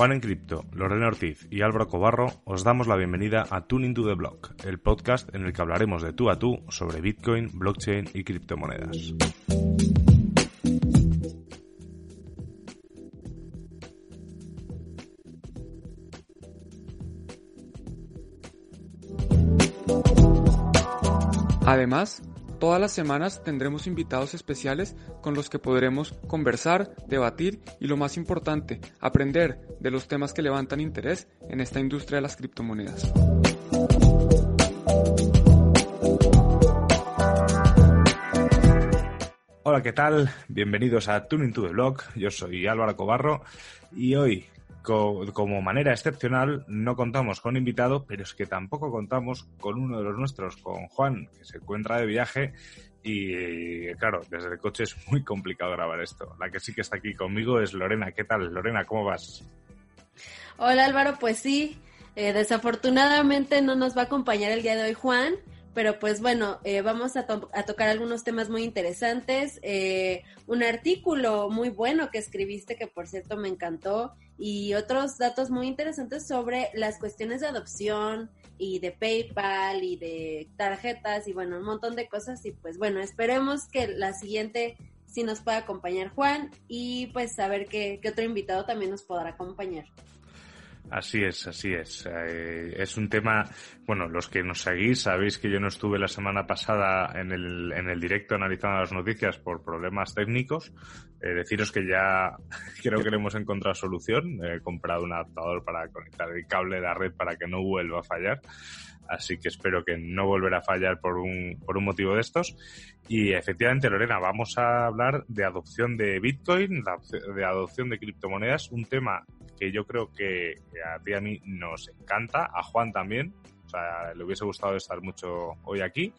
Juan en Cripto, Lorena Ortiz y Álvaro Cobarro os damos la bienvenida a Tuning to the Block, el podcast en el que hablaremos de tú a tú sobre Bitcoin, blockchain y criptomonedas. Además, todas las semanas tendremos invitados especiales con los que podremos conversar, debatir y lo más importante, aprender de los temas que levantan interés en esta industria de las criptomonedas. Hola, ¿qué tal? Bienvenidos a Tuning to the Block. Yo soy Álvaro Cobarro y hoy como manera excepcional no contamos con invitado, pero es que tampoco contamos con uno de los nuestros, con Juan, que se encuentra de viaje y claro, desde el coche es muy complicado grabar esto. La que sí que está aquí conmigo es Lorena. ¿Qué tal, Lorena? ¿Cómo vas? Hola Álvaro, pues sí, eh, desafortunadamente no nos va a acompañar el día de hoy Juan, pero pues bueno, eh, vamos a, tocar algunos temas muy interesantes. Eh, un artículo muy bueno que escribiste, que por cierto me encantó, y otros datos muy interesantes sobre las cuestiones de adopción y de PayPal y de tarjetas y bueno, un montón de cosas. Y pues bueno, esperemos que la siguiente sí nos pueda acompañar Juan y pues saber qué, qué otro invitado también nos podrá acompañar. Así es, así es. Eh, es un tema, bueno, los que nos seguís sabéis que yo no estuve la semana pasada en el, en el directo analizando las noticias por problemas técnicos. Eh, deciros que ya creo que le hemos encontrado solución. He comprado un adaptador para conectar el cable de la red para que no vuelva a fallar. Así que espero que no volverá a fallar por un, por un motivo de estos. Y efectivamente, Lorena, vamos a hablar de adopción de Bitcoin, de adopción de criptomonedas, un tema que yo creo que a ti y a mí nos encanta, a Juan también, o sea, le hubiese gustado estar mucho hoy aquí.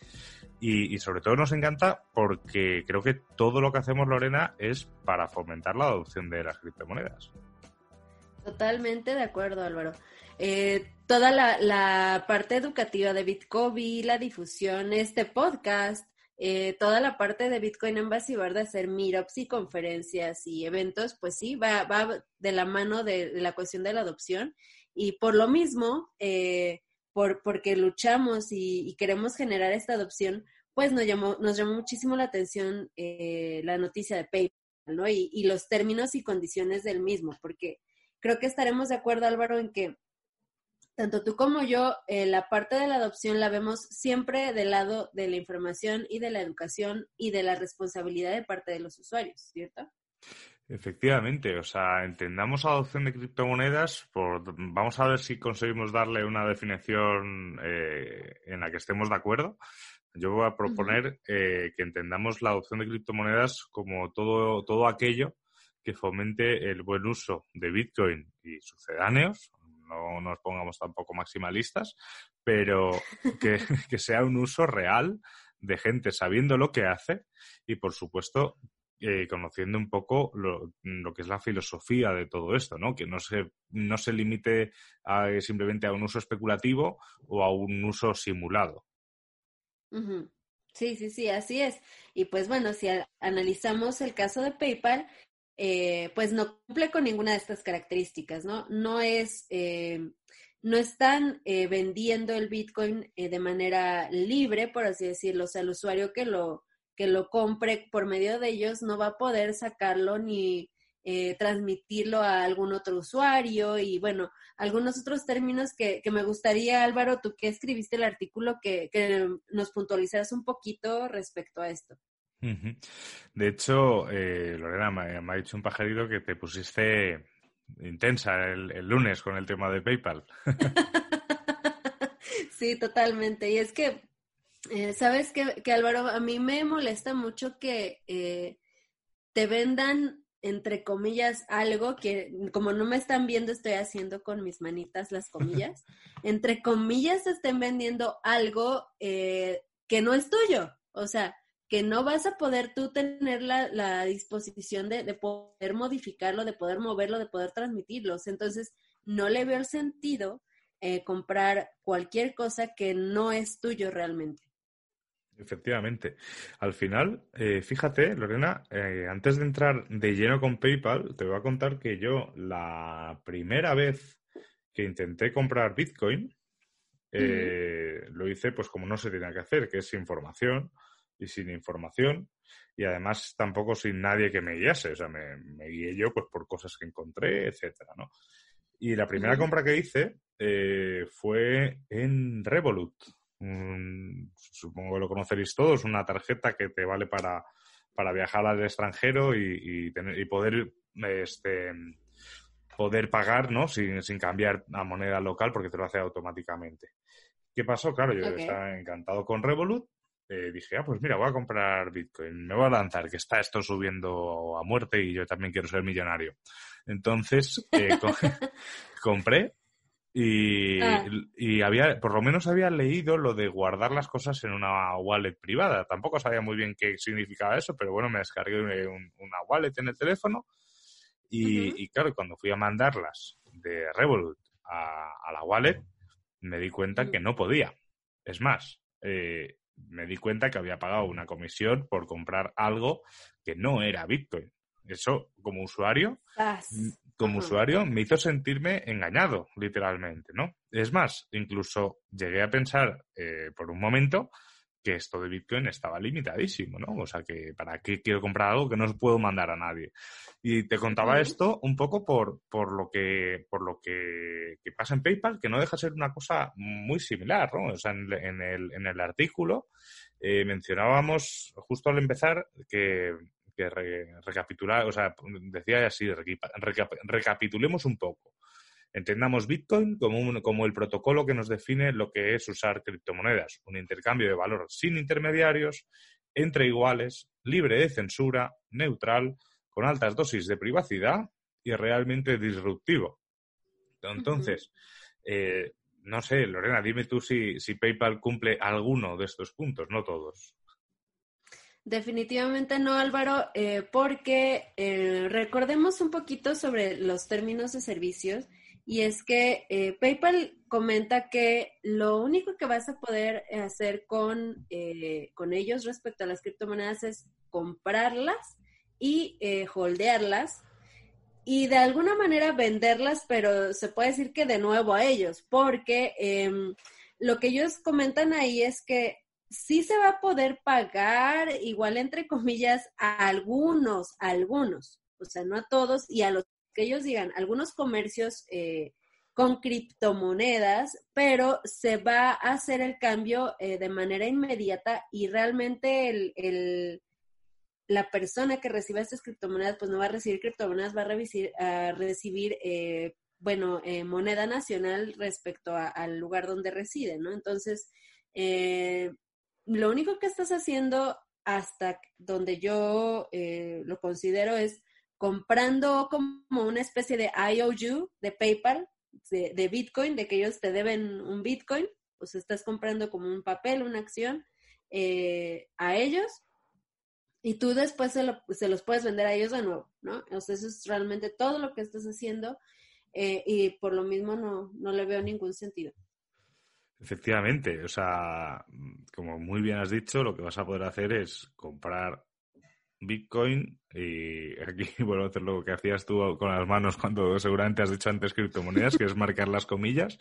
Y, sobre todo nos encanta porque creo que todo lo que hacemos, Lorena, es para fomentar la adopción de las criptomonedas. Totalmente de acuerdo, Álvaro. Eh, toda la, parte educativa de Bitcoin, la difusión, este podcast, eh, toda la parte de Bitcoin Embassy, de hacer meetups y conferencias y eventos, pues sí, va, va de la mano de, la cuestión de la adopción. Y por lo mismo, eh, por, porque luchamos y, queremos generar esta adopción, pues nos llamó, nos llamó muchísimo la atención eh, la noticia de PayPal, ¿no? Y, y los términos y condiciones del mismo, porque creo que estaremos de acuerdo, Álvaro, en que tanto tú como yo, eh, la parte de la adopción la vemos siempre del lado de la información y de la educación y de la responsabilidad de parte de los usuarios, ¿cierto? Efectivamente, o sea, entendamos adopción de criptomonedas, por, vamos a ver si conseguimos darle una definición eh, en la que estemos de acuerdo. Yo voy a proponer eh, que entendamos la adopción de criptomonedas como todo, todo aquello que fomente el buen uso de Bitcoin y sucedáneos, no nos pongamos tampoco maximalistas, pero que, sea un uso real de gente sabiendo lo que hace y, por supuesto, eh, conociendo un poco lo, que es la filosofía de todo esto, ¿no? Que no se, no se limite simplemente a un uso especulativo o a un uso simulado. Sí, sí, sí, así es. Y pues bueno, si analizamos el caso de PayPal, eh, pues no cumple con ninguna de estas características, ¿no? No es, eh, no están eh, vendiendo el Bitcoin de manera libre, por así decirlo, o sea, el usuario que lo, que lo compre por medio de ellos no va a poder sacarlo ni transmitirlo a algún otro usuario y bueno, algunos otros términos que, que me gustaría, Álvaro, tú que escribiste el artículo, que, que nos puntualizaras un poquito respecto a esto. De hecho, eh, Lorena, me, ha dicho un pajarito que te pusiste intensa el, lunes con el tema de PayPal. sí, totalmente. Y es que, eh, ¿sabes qué, que, Álvaro? A mí me molesta mucho que eh, te vendan, entre comillas, algo que, como no me están viendo, estoy haciendo con mis manitas las comillas. entre comillas, te estén vendiendo algo que no es tuyo. O sea, que no vas a poder tú tener la, disposición de, poder modificarlo, de poder moverlo, de poder transmitirlos. Entonces, no le veo el sentido eh, comprar cualquier cosa que no es tuyo realmente. Efectivamente. Al final, eh, fíjate, Lorena, eh, antes de entrar de lleno con PayPal, te voy a contar que yo la primera vez que intenté comprar Bitcoin, eh, lo hice pues como no se tenía que hacer, que es sin información y sin información y además tampoco sin nadie que me guiase, o sea, me, guié yo pues por cosas que encontré, etcétera, ¿no? Y la primera compra que hice fue en Revolut, supongo que lo conoceréis todos, una tarjeta que te vale para, para viajar al extranjero y, tener, y poder este poder pagar ¿no? sin, sin cambiar a moneda local porque te lo hace automáticamente. ¿Qué pasó? Claro, yo estaba encantado con Revolut. Eh, dije, ah, pues mira, voy a comprar Bitcoin, me voy a lanzar, que está esto subiendo a muerte y yo también quiero ser millonario. Entonces, eh, compré Ah. Y, había, por lo menos había leído lo de guardar las cosas en una wallet privada. Tampoco sabía muy bien qué significaba eso, pero bueno, me descargué una wallet en el teléfono. Y, claro, cuando fui a mandarlas de Revolut a, la wallet, me di cuenta que no podía. Es más, eh, me di cuenta que había pagado una comisión por comprar algo que no era Bitcoin. Eso, como usuario, como usuario, me hizo sentirme engañado, literalmente, ¿no? Es más, incluso llegué a pensar eh, por un momento que esto de Bitcoin estaba limitadísimo, ¿no? O sea, que ¿para qué quiero comprar algo que no puedo mandar a nadie? Y te contaba esto un poco por, por lo, que, por lo que, pasa en PayPal, que no deja de ser una cosa muy similar, ¿no? O sea, en, el, en el artículo eh, mencionábamos justo al empezar que que recapitular, o sea, decía así, recapitulemos un poco. Entendamos Bitcoin como, como el protocolo que nos define lo que es usar criptomonedas, un intercambio de valor sin intermediarios, entre iguales, libre de censura, neutral, con altas dosis de privacidad y realmente disruptivo. Entonces, eh, no sé, Lorena, dime tú si, si PayPal cumple alguno de estos puntos, no todos. Definitivamente no, Álvaro, eh, porque eh, recordemos un poquito sobre los términos de servicios y es que eh, PayPal comenta que lo único que vas a poder hacer con, con ellos respecto a las criptomonedas es comprarlas y holdearlas y de alguna manera venderlas, pero se puede decir que de nuevo a ellos, porque em, lo que ellos comentan ahí es que sí se va a poder pagar, igual entre comillas, a algunos, a algunos, o sea, no a todos, y a los que ellos digan, algunos comercios eh, con criptomonedas, pero se va a hacer el cambio eh, de manera inmediata y realmente el, la persona que reciba estas criptomonedas, pues no va a recibir criptomonedas, va a, recibir, a recibir eh, bueno, moneda nacional respecto al lugar donde reside, ¿no? Entonces, eh, lo único que estás haciendo hasta donde yo eh, lo considero es comprando como una especie de IOU de PayPal, de, Bitcoin, de que ellos te deben un Bitcoin, pues estás comprando como un papel, una acción eh, a ellos y tú después se, se, los puedes vender a ellos de nuevo, ¿no? O sea, eso es realmente todo lo que estás haciendo eh, y por lo mismo no, no le veo ningún sentido. Efectivamente, o sea, como muy bien has dicho, lo que vas a poder hacer es comprar Bitcoin y aquí vuelvo a hacer lo que hacías tú con las manos cuando seguramente has dicho antes criptomonedas, que es marcar las comillas,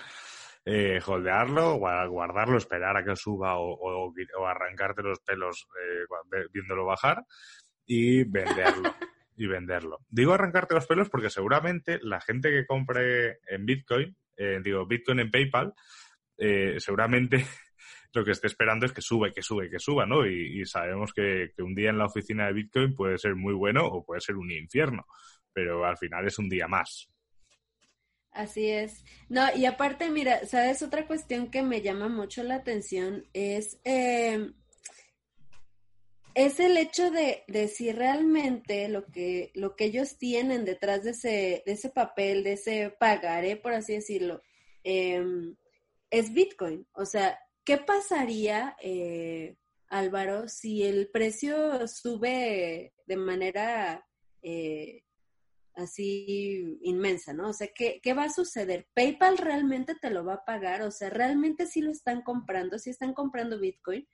eh, holdearlo, guardarlo, esperar a que suba o, arrancarte los pelos eh, viéndolo bajar y venderlo. y venderlo. Digo arrancarte los pelos porque seguramente la gente que compre en Bitcoin, eh, digo Bitcoin en PayPal, eh, seguramente lo que esté esperando es que suba y que suba y que suba, ¿no? Y, sabemos que, un día en la oficina de Bitcoin puede ser muy bueno o puede ser un infierno, pero al final es un día más. Así es. No, y aparte, mira, ¿sabes? Otra cuestión que me llama mucho la atención es, eh, es el hecho de, de, si realmente lo que, lo que ellos tienen detrás de ese, de ese papel, de ese pagaré, por así decirlo, eh, es Bitcoin. O sea, ¿qué pasaría, eh, Álvaro, si el precio sube de manera eh, así inmensa, ¿no? O sea, ¿qué, ¿qué, va a suceder? ¿PayPal realmente te lo va a pagar? O sea, ¿realmente sí lo están comprando? ¿Sí están comprando Bitcoin?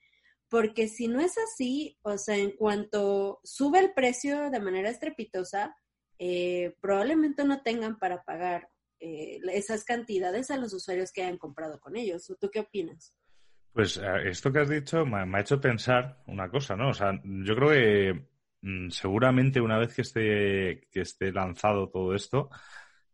porque si no es así, o sea, en cuanto sube el precio de manera estrepitosa, eh, probablemente no tengan para pagar eh, esas cantidades a los usuarios que hayan comprado con ellos. ¿Tú qué opinas? Pues eh, esto que has dicho me, ha hecho pensar una cosa, ¿no? O sea, yo creo que mm, seguramente una vez que esté, que esté lanzado todo esto,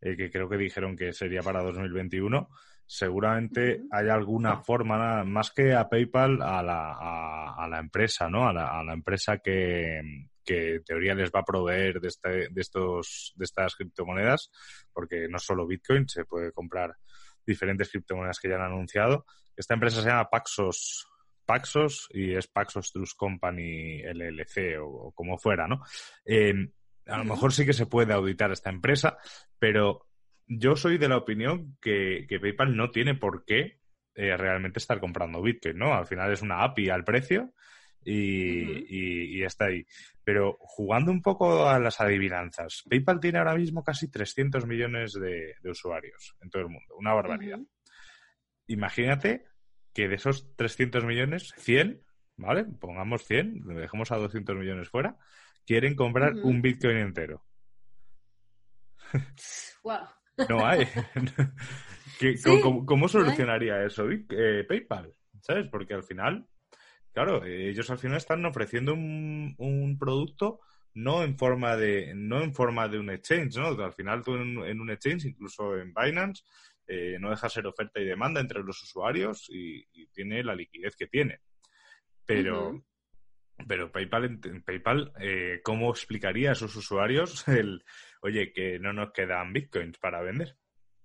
que creo que dijeron que sería para 2021, seguramente hay alguna forma, más que a PayPal, a la, a, la empresa, ¿no? A la, a la empresa que, que, en teoría les va a proveer de, este, de, estos, de estas criptomonedas, porque no solo Bitcoin, se puede comprar diferentes criptomonedas que ya han anunciado. Esta empresa se llama Paxos, Paxos y es Paxos Trust Company LLC o, como fuera, ¿no? Eh, a lo mejor sí que se puede auditar esta empresa, pero yo soy de la opinión que, PayPal no tiene por qué eh, realmente estar comprando Bitcoin, ¿no? Al final es una API al precio y, está ahí. Pero jugando un poco a las adivinanzas, PayPal tiene ahora mismo casi 300 millones de, usuarios en todo el mundo, una barbaridad. Imagínate que de esos 300 millones, 100, ¿vale? Pongamos 100, dejemos a 200 millones fuera, quieren comprar un Bitcoin entero. Wow. No hay. ¿Cómo, solucionaría eso eh, PayPal? ¿Sabes? Porque al final, claro, ellos al final están ofreciendo un, producto no en forma de no en forma de un exchange, ¿no? Al final tú en, un exchange, incluso en Binance, eh, no deja ser oferta y demanda entre los usuarios y, tiene la liquidez que tiene. Pero, pero PayPal, PayPal eh, ¿cómo explicaría a sus usuarios el, oye, que no nos quedan bitcoins para vender.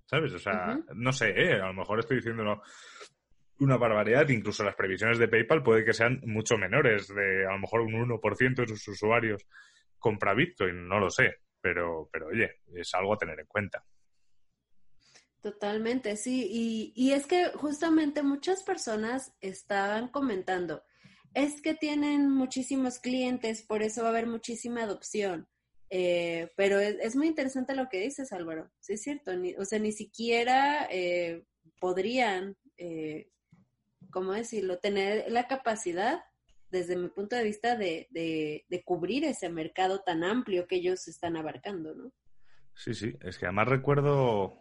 ¿Sabes? O sea, no sé, ¿eh? a lo mejor estoy diciendo una barbaridad. Incluso las previsiones de PayPal puede que sean mucho menores, de a lo mejor un 1% de sus usuarios compra bitcoin, no lo sé. Pero, pero oye, es algo a tener en cuenta. Totalmente, sí. Y, y es que justamente muchas personas estaban comentando, es que tienen muchísimos clientes, por eso va a haber muchísima adopción. Eh, pero es, muy interesante lo que dices, Álvaro. Sí, es cierto. o sea, ni siquiera eh, podrían, eh, ¿cómo decirlo?, tener la capacidad, desde mi punto de vista, de, cubrir ese mercado tan amplio que ellos están abarcando, ¿no? Sí, sí, es que además recuerdo,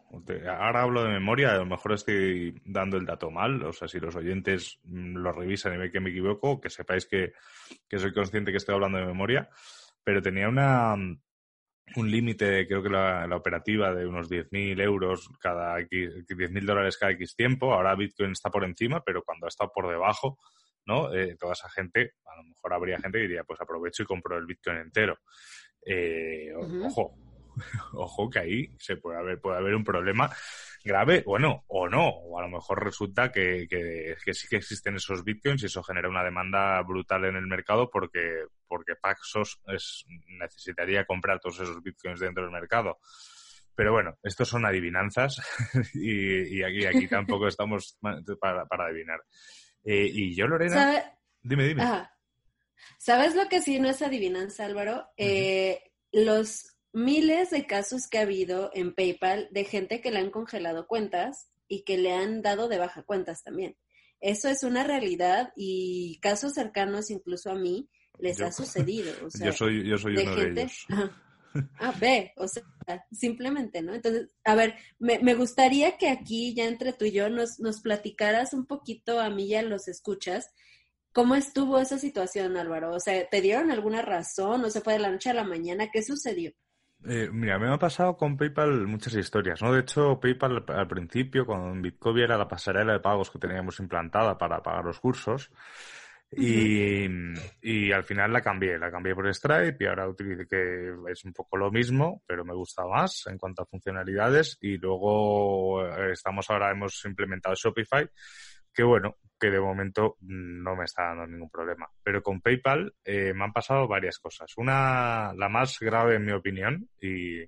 ahora hablo de memoria, a lo mejor estoy dando el dato mal, o sea, si los oyentes mm, lo revisan y ven que me equivoco, que sepáis que, que soy consciente que estoy hablando de memoria pero tenía una un límite, creo que la, operativa de unos 10.000 euros cada X, 10.000 dólares cada X tiempo. Ahora Bitcoin está por encima, pero cuando ha estado por debajo, ¿no? Eh, toda esa gente, a lo mejor habría gente que diría, pues aprovecho y compro el Bitcoin entero. Eh, ojo, ojo que ahí se puede haber, puede haber un problema grave, bueno, o no, o a lo mejor resulta que, que, sí que existen esos bitcoins y eso genera una demanda brutal en el mercado porque, porque Paxos es, necesitaría comprar todos esos bitcoins dentro del mercado. Pero bueno, estos son adivinanzas y, aquí, aquí tampoco estamos para, para adivinar. Eh, y yo, Lorena, dime, dime. ¿Sabes lo que sí no es adivinanza, Álvaro? Eh, los miles de casos que ha habido en PayPal de gente que le han congelado cuentas y que le han dado de baja cuentas también. Eso es una realidad y casos cercanos incluso a mí les ha sucedido. yo soy, yo soy uno de ellos. Ah, ve, o sea, simplemente, ¿no? Entonces, a ver, me, me, gustaría que aquí, ya entre tú y yo, nos, nos platicaras un poquito a mí ya los escuchas, ¿cómo estuvo esa situación, Álvaro? O sea, ¿te dieron alguna razón? ¿O se fue de la noche a la mañana? ¿Qué sucedió? Eh, mira, me ha pasado con PayPal muchas historias, ¿no? De hecho, PayPal al principio, cuando Bitcoin era la pasarela de pagos que teníamos implantada para pagar los cursos, y, y, al final la cambié, la cambié por Stripe y ahora utilizo que es un poco lo mismo, pero me gusta más en cuanto a funcionalidades. Y luego eh, estamos ahora, hemos implementado Shopify que bueno, que de momento no me está dando ningún problema. Pero con PayPal eh, me han pasado varias cosas. Una, la más grave en mi opinión, y,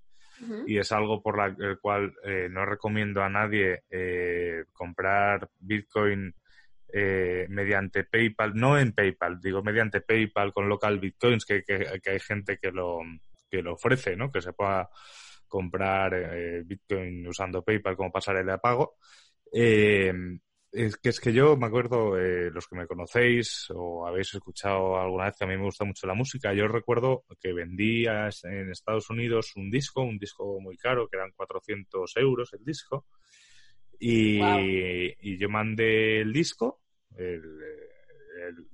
y es algo por la, el cual eh, no recomiendo a nadie eh, comprar Bitcoin mediante PayPal, no en PayPal, digo mediante PayPal con local Bitcoins, que, que, que hay gente que lo, que lo ofrece, ¿no? Que se pueda comprar Bitcoin usando PayPal como pasarela de pago. Eh, es que es que yo me acuerdo, eh, los que me conocéis o habéis escuchado alguna vez que a mí me gusta mucho la música, yo recuerdo que vendía en Estados Unidos un disco, un disco muy caro, que eran 400 euros el disco, y, y yo mandé el disco,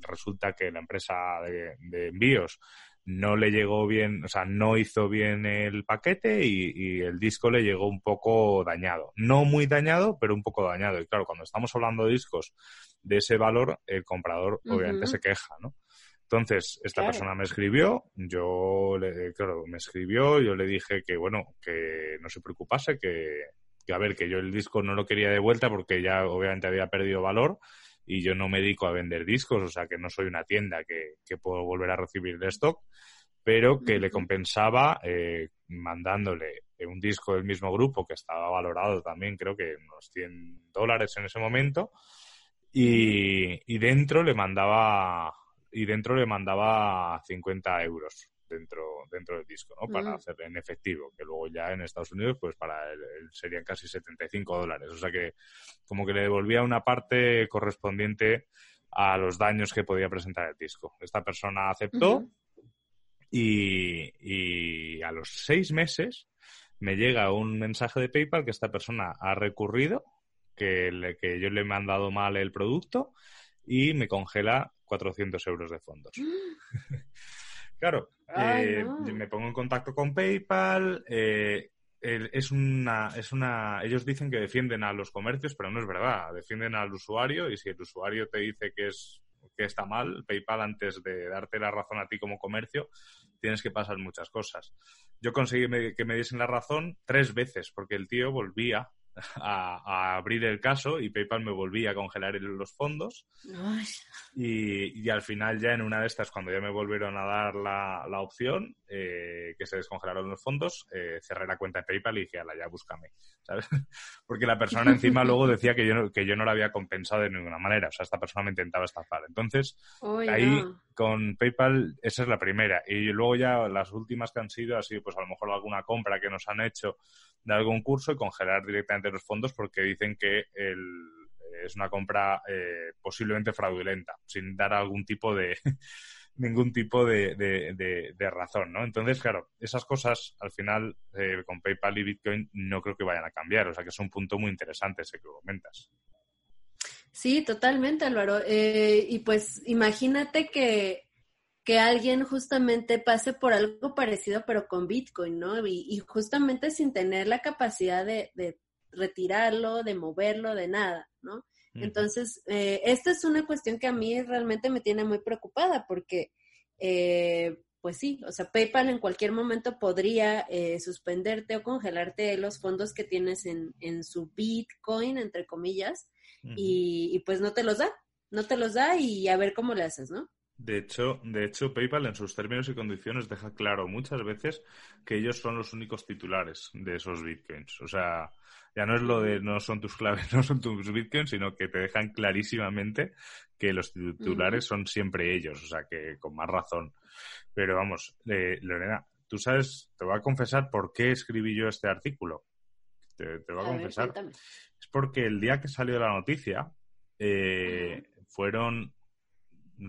resulta que la empresa de envíos no le llegó bien, o sea, no hizo bien el paquete y, el disco le llegó un poco dañado. No muy dañado, pero un poco dañado. Y claro, cuando estamos hablando de discos de ese valor, el comprador obviamente se queja, ¿no? Entonces, esta persona me escribió, yo, le, claro, me escribió, yo le dije que, bueno, que no se preocupase, que, que, a ver, que yo el disco no lo quería de vuelta porque ya obviamente había perdido valor y yo no me dedico a vender discos, o sea que no soy una tienda que, puedo volver a recibir de stock, pero que le compensaba eh, mandándole un disco del mismo grupo que estaba valorado también creo que unos 100 dólares en ese momento y, y dentro le mandaba y dentro le mandaba 50 euros dentro, dentro del disco, ¿no? Para mm. hacer en efectivo, que luego ya en Estados Unidos, pues para él, serían casi 75 dólares. O sea que como que le devolvía una parte correspondiente a los daños que podía presentar el disco. Esta persona aceptó y, y a los seis meses me llega un mensaje de PayPal que esta persona ha recurrido, que, le, que yo le he mandado mal el producto y me congela 400 euros de fondos. Claro, eh, me pongo en contacto con PayPal. Eh, es una, es una. Ellos dicen que defienden a los comercios, pero no es verdad. Defienden al usuario y si el usuario te dice que es que está mal, PayPal antes de darte la razón a ti como comercio, tienes que pasar muchas cosas. Yo conseguí que me diesen la razón tres veces porque el tío volvía a, abrir el caso y PayPal me volvía a congelar los fondos. Y, al final ya en una de estas, cuando ya me volvieron a dar la, la opción, eh, que se descongelaron los fondos, eh, cerré la cuenta de PayPal y dije, ala, ya búscame, ¿sabes? Porque la persona encima luego decía que yo, no, que yo no la había compensado de ninguna manera, o sea, esta persona me intentaba estafar. Entonces, ahí con PayPal, esa es la primera. Y luego ya las últimas que han sido, así pues a lo mejor alguna compra que nos han hecho de algún curso y congelar directamente los fondos porque dicen que es una compra eh, posiblemente fraudulenta, sin dar algún tipo de ningún tipo de, de, razón, ¿no? Entonces, claro, esas cosas al final eh, con PayPal y Bitcoin no creo que vayan a cambiar, o sea que es un punto muy interesante ese que comentas. Sí, totalmente, Álvaro. Eh, y pues imagínate que que alguien justamente pase por algo parecido pero con Bitcoin, ¿no? Y, justamente sin tener la capacidad de, retirarlo, de moverlo, de nada, ¿no? Entonces, eh, esta es una cuestión que a mí realmente me tiene muy preocupada porque, eh, pues sí, o sea, PayPal en cualquier momento podría eh, suspenderte o congelarte los fondos que tienes en, en su Bitcoin, entre comillas, y, y pues no te los da, no te los da y a ver cómo le haces, ¿no? De hecho, de hecho, PayPal en sus términos y condiciones deja claro muchas veces que ellos son los únicos titulares de esos bitcoins. O sea, ya no es lo de no son tus claves, no son tus bitcoins, sino que te dejan clarísimamente que los titulares son siempre ellos. O sea, que con más razón. Pero vamos, eh, Lorena, tú sabes, te voy a confesar por qué escribí yo este artículo. Te, voy a, confesar. es porque el día que salió la noticia, eh, fueron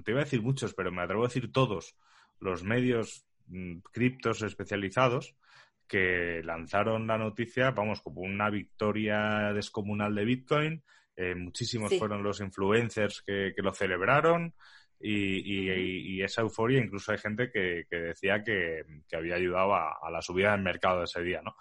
te iba a decir muchos, pero me atrevo a decir todos los medios mm, criptos especializados que lanzaron la noticia, vamos, como una victoria descomunal de Bitcoin. Eh, muchísimos fueron los influencers que, lo celebraron y, esa euforia, incluso hay gente que, decía que, había ayudado a, la subida del mercado ese día, ¿no?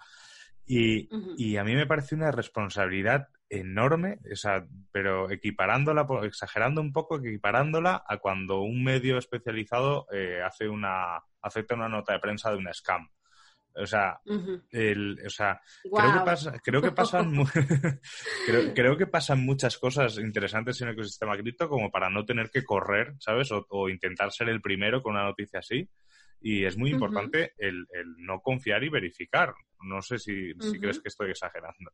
Y, y, a mí me parece una responsabilidad enorme, o sea, pero equiparándola, exagerando un poco, equiparándola a cuando un medio especializado eh, hace una, acepta una nota de prensa de una scam. O sea, el, o sea creo, que pasa, creo que pasan creo, que pasan muchas cosas interesantes en el ecosistema cripto como para no tener que correr, ¿sabes? O, intentar ser el primero con una noticia así. Y es muy importante el, el, no confiar y verificar. No sé si, si crees que estoy exagerando.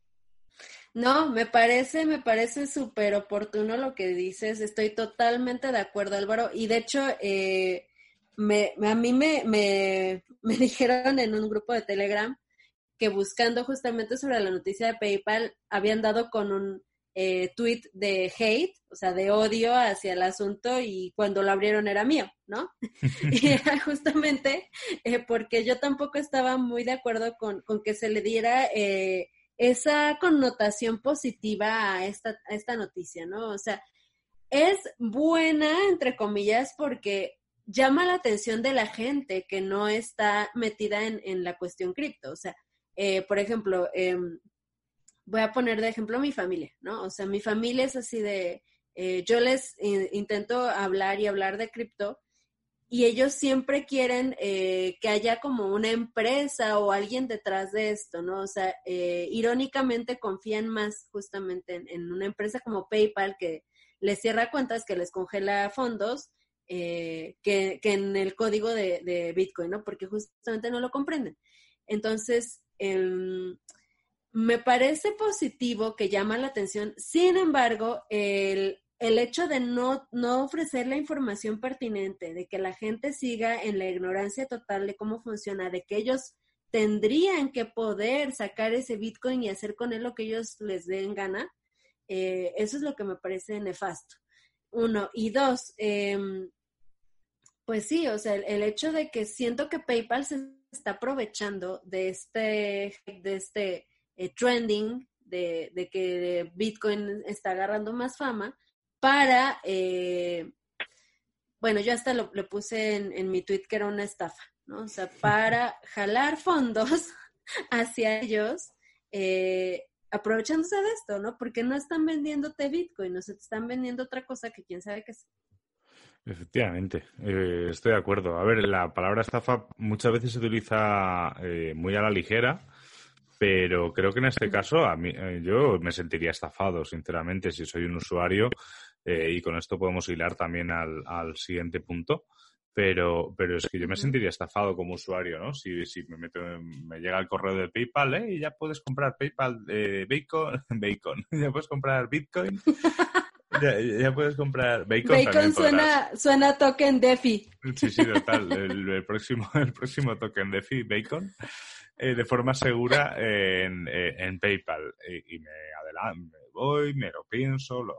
No, me parece, me parece súper oportuno lo que dices. Estoy totalmente de acuerdo, Álvaro. Y de hecho, eh, me, a mí me, me, me dijeron en un grupo de Telegram que buscando justamente sobre la noticia de PayPal habían dado con un eh, tweet de hate, o sea, de odio hacia el asunto y cuando lo abrieron era mío, ¿no? y era justamente eh, porque yo tampoco estaba muy de acuerdo con, que se le diera eh, esa connotación positiva a esta, a esta noticia, ¿no? O sea, es buena, entre comillas, porque llama la atención de la gente que no está metida en, en la cuestión cripto. O sea, eh, por ejemplo, eh, voy a poner de ejemplo mi familia, ¿no? O sea, mi familia es así de, eh, yo les intento hablar y hablar de cripto y ellos siempre quieren eh, que haya como una empresa o alguien detrás de esto, ¿no? O sea, eh, irónicamente confían más justamente en, una empresa como PayPal que les cierra cuentas, que les congela fondos, que, que, en el código de, de, Bitcoin, ¿no? Porque justamente no lo comprenden. Entonces, em, me parece positivo que llama la atención. Sin embargo, el, hecho de no, no ofrecer la información pertinente, de que la gente siga en la ignorancia total de cómo funciona, de que ellos tendrían que poder sacar ese Bitcoin y hacer con él lo que ellos les den gana, eh, eso es lo que me parece nefasto. Uno. Y dos, em, pues sí, o sea, el, el, hecho de que siento que PayPal se está aprovechando de este, de este eh, trending de, que Bitcoin está agarrando más fama para, eh, bueno, yo hasta lo, puse en, mi tweet que era una estafa, ¿no? O sea, para jalar fondos hacia ellos, eh, aprovechándose de esto, ¿no? Porque no están vendiéndote Bitcoin, no se te están vendiendo otra cosa que quién sabe qué es. Efectivamente, estoy de acuerdo. A ver, la palabra estafa muchas veces se utiliza muy a la ligera pero creo que en este caso a mí, eh, yo me sentiría estafado, sinceramente, si soy un usuario eh, y con esto podemos hilar también al, al siguiente punto. Pero, pero es que yo me sentiría estafado como usuario, ¿no? Si, si me, meto, me llega el correo de PayPal, ¿eh? Y ya puedes comprar PayPal, eh, Bacon, Bacon, ya puedes comprar Bitcoin. Ya, puedes comprar bacon. Bacon suena, suena token DeFi. Sí, sí, total. El, el, próximo, el próximo token DeFi, bacon. Eh, de forma segura en, eh, en PayPal. Y, me adelanto, voy, me lo pienso, lo,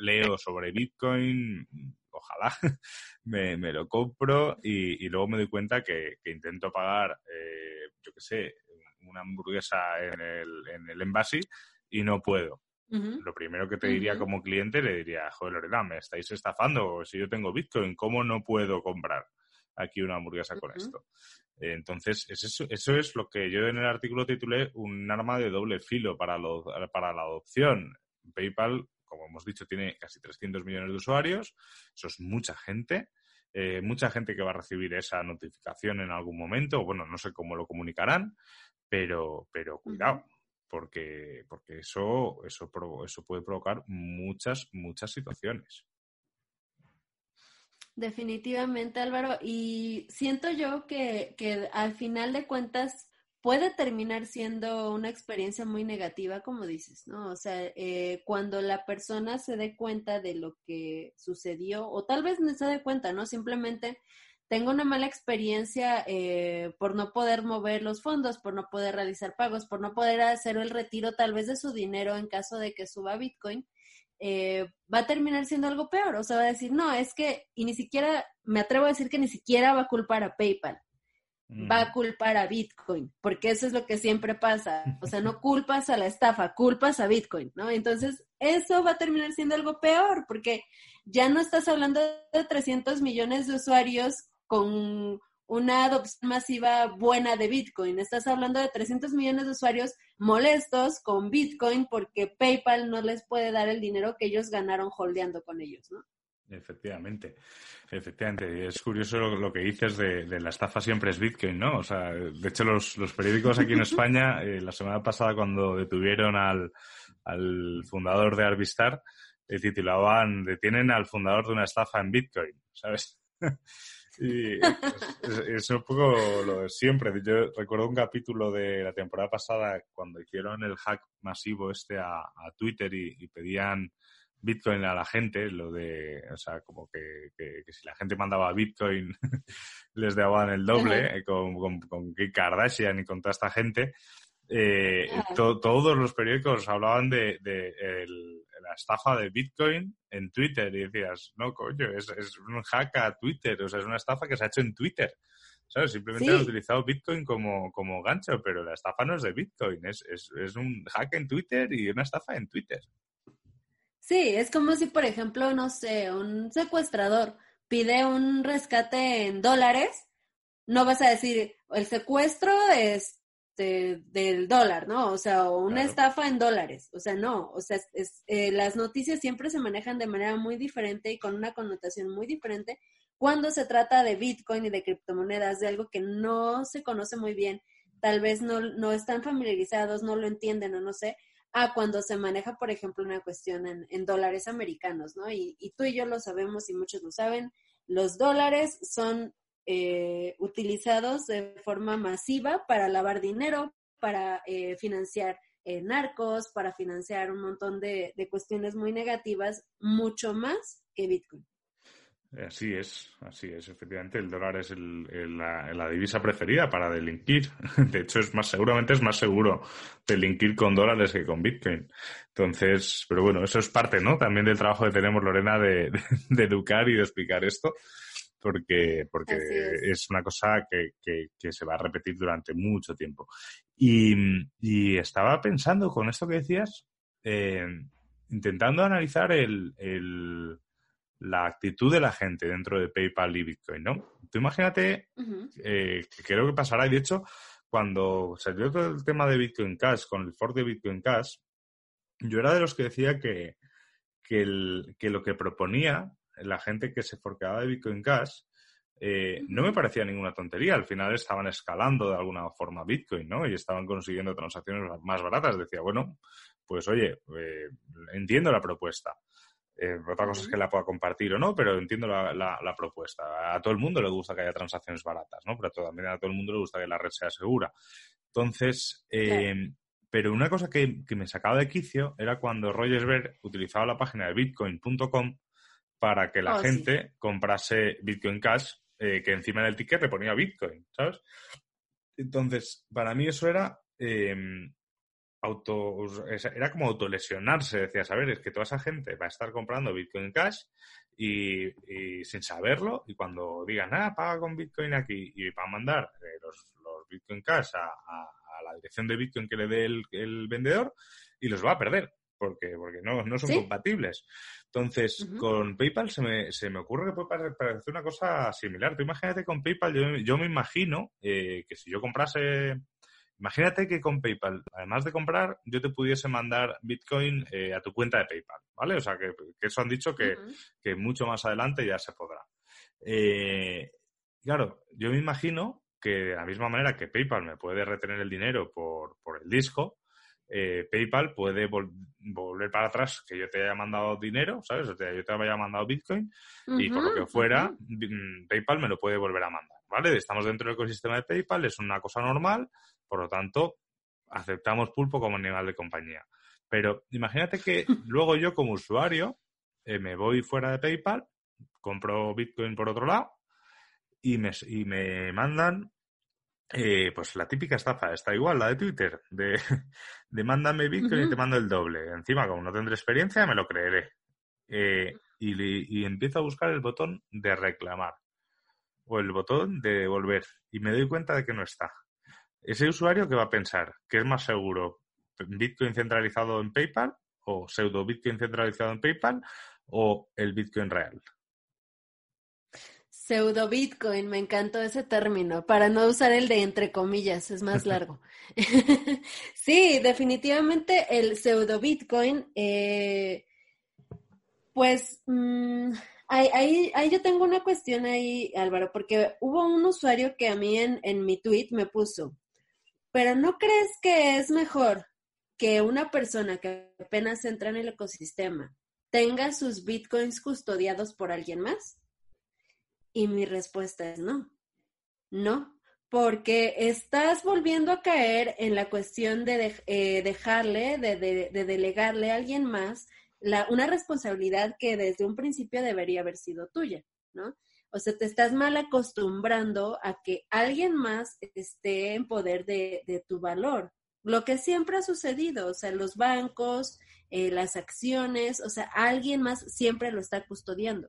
leo sobre Bitcoin, ojalá me, me lo compro y, luego me doy cuenta que, intento pagar, eh, yo qué sé, una hamburguesa en el, en el envase y no puedo. Lo primero que te diría como cliente, le diría, joder, Lorena, me estáis estafando. Si yo tengo Bitcoin, ¿cómo no puedo comprar aquí una hamburguesa con esto? Entonces, eso, eso, es lo que yo en el artículo titulé un arma de doble filo para, para la adopción. PayPal, como hemos dicho, tiene casi 300 millones de usuarios. Eso es mucha gente. Eh, mucha gente que va a recibir esa notificación en algún momento. Bueno, no sé cómo lo comunicarán, pero, pero cuidado, porque, porque eso, eso, eso puede provocar muchas, muchas situaciones. Definitivamente, Álvaro. Y siento yo que, que, al final de cuentas puede terminar siendo una experiencia muy negativa, como dices, ¿no? O sea, eh, cuando la persona se dé cuenta de lo que sucedió, o tal vez no se dé cuenta, ¿no? Simplemente tengo una mala experiencia eh, por no poder mover los fondos, por no poder realizar pagos, por no poder hacer el retiro tal vez de su dinero en caso de que suba Bitcoin. Eh, va a terminar siendo algo peor. O sea, va a decir, no, es que, y ni siquiera, me atrevo a decir que ni siquiera va a culpar a PayPal, va a culpar a Bitcoin, porque eso es lo que siempre pasa. O sea, no culpas a la estafa, culpas a Bitcoin, ¿no? Entonces, eso va a terminar siendo algo peor, porque ya no estás hablando de 300 millones de usuarios con una adopción masiva buena de Bitcoin. Estás hablando de 300 millones de usuarios molestos con Bitcoin porque PayPal no les puede dar el dinero que ellos ganaron holdeando con ellos, ¿no? Efectivamente, efectivamente. Es curioso lo, que dices de, la estafa siempre es Bitcoin, ¿no? O sea, de hecho los, periódicos aquí en España, eh, la semana pasada cuando detuvieron al, fundador de Arvistar, eh, titulaban Detienen al fundador de una estafa en Bitcoin, ¿sabes? Y es, un poco lo de siempre. Yo recuerdo un capítulo de la temporada pasada cuando hicieron el hack masivo este a, Twitter y, pedían Bitcoin a la gente, lo de, o sea, como que, si la gente mandaba Bitcoin les daban el doble, eh, con, con, Kardashian y con toda esta gente. Eh, todos los periódicos hablaban de, la estafa de Bitcoin en Twitter y decías, no, coño, es, un hack a Twitter, o sea, es una estafa que se ha hecho en Twitter. ¿Sabes? Simplemente han utilizado Bitcoin como, como gancho, pero la estafa no es de Bitcoin, es, es un hack en Twitter y una estafa en Twitter. Sí, es como si, por ejemplo, no sé, un secuestrador pide un rescate en dólares, no vas a decir el secuestro es del dólar, ¿no? O sea, o una estafa en dólares. O sea, no. O sea, es, eh, las noticias siempre se manejan de manera muy diferente y con una connotación muy diferente cuando se trata de Bitcoin y de criptomonedas, de algo que no se conoce muy bien, tal vez no, no están familiarizados, no lo entienden o no sé a cuando se maneja, por ejemplo, una cuestión en, dólares americanos, ¿no? Y, tú y yo lo sabemos y muchos lo saben, los dólares son eh, utilizados de forma masiva para lavar dinero, para eh, financiar eh, narcos, para financiar un montón de cuestiones muy negativas, mucho más que Bitcoin. Así es, así es. Efectivamente, el dólar es la, divisa preferida para delinquir. De hecho, es más seguramente es más seguro delinquir con dólares que con Bitcoin. Entonces, pero bueno, eso es parte, ¿no? También del trabajo que tenemos Lorena de, educar y de explicar esto, porque porque es. una cosa que, que, se va a repetir durante mucho tiempo. Y, estaba pensando con esto que decías, eh, intentando analizar el la actitud de la gente dentro de PayPal y Bitcoin, ¿no? Tú imagínate eh, que creo que pasará, y de hecho, cuando salió todo el tema de Bitcoin Cash, con el fork de Bitcoin Cash, yo era de los que decía que, que, lo que proponía la gente que se forqueaba de Bitcoin Cash eh, no me parecía ninguna tontería. Al final estaban escalando de alguna forma Bitcoin, ¿no? Y estaban consiguiendo transacciones más baratas. Decía, bueno, pues oye, eh, entiendo la propuesta. Eh, otra cosa es que la pueda compartir o no, pero entiendo la, propuesta. A todo el mundo le gusta que haya transacciones baratas, ¿no? Pero también a todo el mundo le gusta que la red sea segura. Entonces, eh, pero una cosa que, me sacaba de quicio era cuando Rogersberg utilizaba la página de bitcoin.com para que la oh, gente comprase Bitcoin Cash, eh, que encima del ticket le ponía Bitcoin, ¿sabes? Entonces, para mí eso era auto, era como autolesionarse, decía, saber, es que toda esa gente va a estar comprando Bitcoin Cash y, sin saberlo, y cuando digan, ah, paga con Bitcoin aquí, y va a mandar eh, los, Bitcoin Cash a, la dirección de Bitcoin que le dé el, vendedor, y los va a perder, porque, porque no, no son compatibles. Entonces, con PayPal se me, se me ocurre que puede parecer una cosa similar. Tú imagínate con PayPal, yo, yo me imagino eh, que si yo comprase Imagínate que con PayPal, además de comprar, yo te pudiese mandar Bitcoin eh, a tu cuenta de PayPal, ¿vale? O sea, que, eso han dicho que, mucho más adelante ya se podrá. Eh, claro, yo me imagino que de la misma manera que PayPal me puede retener el dinero por, el disco, eh, PayPal puede volver para atrás que yo te haya mandado dinero, ¿sabes? O sea, yo te haya mandado Bitcoin y por lo que fuera, mm, PayPal me lo puede volver a mandar, ¿vale? Estamos dentro del ecosistema de PayPal, es una cosa normal, por lo tanto, aceptamos pulpo como animal de compañía. Pero imagínate que luego yo como usuario eh, me voy fuera de PayPal, compro Bitcoin por otro lado y me, y me mandan eh, pues la típica estafa, está igual, la de Twitter, de, de mándame Bitcoin y te mando el doble. Encima, como no tendré experiencia, me lo creeré. Eh, y, y empiezo a buscar el botón de reclamar o el botón de devolver y me doy cuenta de que no está. Ese usuario que va a pensar que es más seguro Bitcoin centralizado en PayPal o pseudo Bitcoin centralizado en PayPal o el Bitcoin real. Pseudo Bitcoin, me encantó ese término, para no usar el de entre comillas, es más largo. sí, definitivamente el pseudo Bitcoin, eh, pues mm, ahí, ahí, yo tengo una cuestión ahí, Álvaro, porque hubo un usuario que a mí en, en mi tweet me puso, pero ¿no crees que es mejor que una persona que apenas entra en el ecosistema tenga sus bitcoins custodiados por alguien más? Y mi respuesta es no. No, porque estás volviendo a caer en la cuestión de, eh, dejarle, de, de, delegarle a alguien más la, una responsabilidad que desde un principio debería haber sido tuya, ¿no? O sea, te estás mal acostumbrando a que alguien más esté en poder de, tu valor. lo que siempre ha sucedido, o sea, los bancos, eh, las acciones, o sea, alguien más siempre lo está custodiando.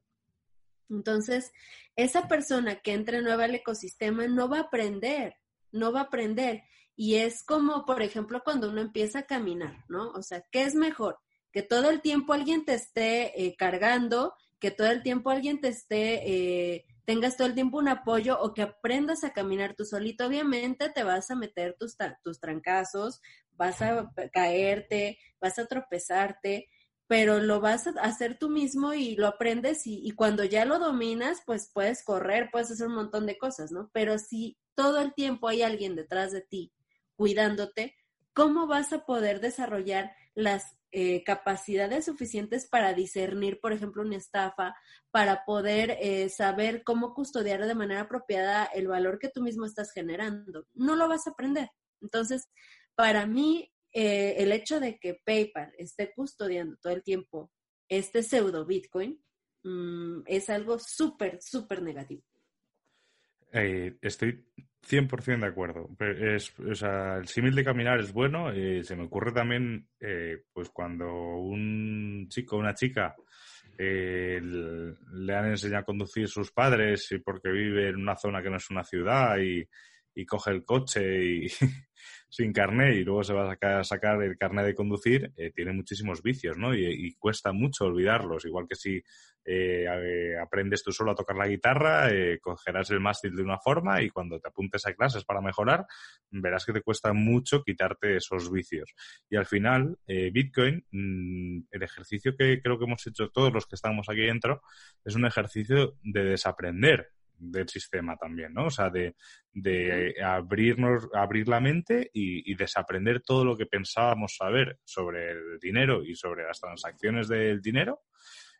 Entonces, esa persona que entre nueva al ecosistema no va a aprender, no va a aprender. Y es como, por ejemplo, cuando uno empieza a caminar, ¿no? O sea, ¿qué es mejor? Que todo el tiempo alguien te esté eh, cargando, que todo el tiempo alguien te esté, eh, tengas todo el tiempo un apoyo o que aprendas a caminar tú solito. Obviamente te vas a meter tus, tus trancazos, vas a caerte, vas a tropezarte, pero lo vas a hacer tú mismo y lo aprendes y, cuando ya lo dominas, pues puedes correr, puedes hacer un montón de cosas, ¿no? Pero si todo el tiempo hay alguien detrás de ti cuidándote, ¿cómo vas a poder desarrollar las eh, capacidades suficientes para discernir, por ejemplo, una estafa, para poder eh, saber cómo custodiar de manera apropiada el valor que tú mismo estás generando? No lo vas a aprender. Entonces, para mí, eh, el hecho de que PayPal esté custodiando todo el tiempo este pseudo Bitcoin mm, es algo súper, súper negativo. estoy 100% de acuerdo. El símil de caminar es bueno. Eh, se me ocurre también, eh, pues cuando un chico o una chica eh, le han enseñado a conducir sus padres y porque vive en una zona que no es una ciudad y, y coge el coche y sin carné y luego se va a sacar, el carné de conducir, eh, tiene muchísimos vicios, ¿no? Y, cuesta mucho olvidarlos, igual que si eh, aprendes tú solo a tocar la guitarra, eh, cogerás el mástil de una forma y cuando te apuntes a clases para mejorar, verás que te cuesta mucho quitarte esos vicios. Y al final, Bitcoin, mm, el ejercicio que creo que hemos hecho todos los que estamos aquí dentro, es un ejercicio de desaprender del sistema también, ¿no? O sea, de, abrirnos, abrir la mente y, desaprender todo lo que pensábamos saber sobre el dinero y sobre las transacciones del dinero.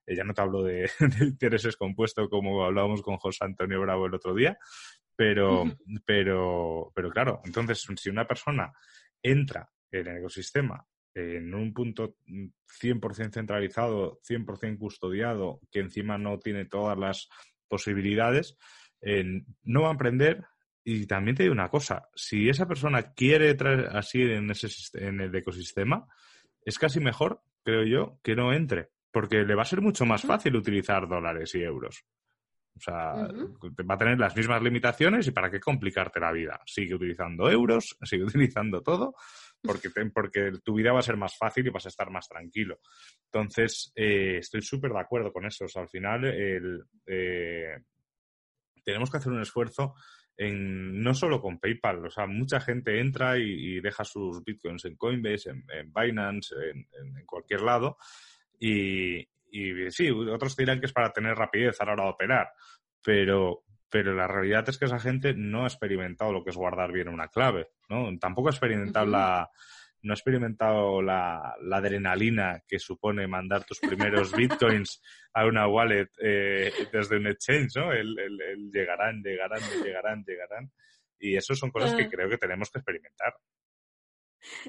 Eh, ya no te hablo de, intereses compuestos como hablábamos con José Antonio Bravo el otro día, pero, pero, pero claro, entonces si una persona entra en el ecosistema en un punto 100% centralizado, 100% custodiado, que encima no tiene todas las posibilidades, no va a emprender. Y también te digo una cosa, si esa persona quiere traer así en, ese, en el ecosistema, es casi mejor, creo yo, que no entre, porque le va a ser mucho más fácil utilizar dólares y euros. O sea, va a tener las mismas limitaciones y para qué complicarte la vida. Sigue utilizando euros, sigue utilizando todo, porque, porque tu vida va a ser más fácil y vas a estar más tranquilo. Entonces, eh, estoy súper de acuerdo con eso. O sea, al final, eh, tenemos que hacer un esfuerzo en, no solo con PayPal, o sea, mucha gente entra y, deja sus bitcoins en Coinbase, en, Binance, en, cualquier lado, y, y sí, otros dirán que es para tener rapidez a la hora de operar, pero, pero la realidad es que esa gente no ha experimentado lo que es guardar bien una clave, ¿no? Tampoco ha experimentado la no ha experimentado la, adrenalina que supone mandar tus primeros bitcoins a una wallet eh, desde un exchange, ¿no? El, llegarán, llegarán, llegarán, llegarán. Y eso son cosas que ah. creo que tenemos que experimentar.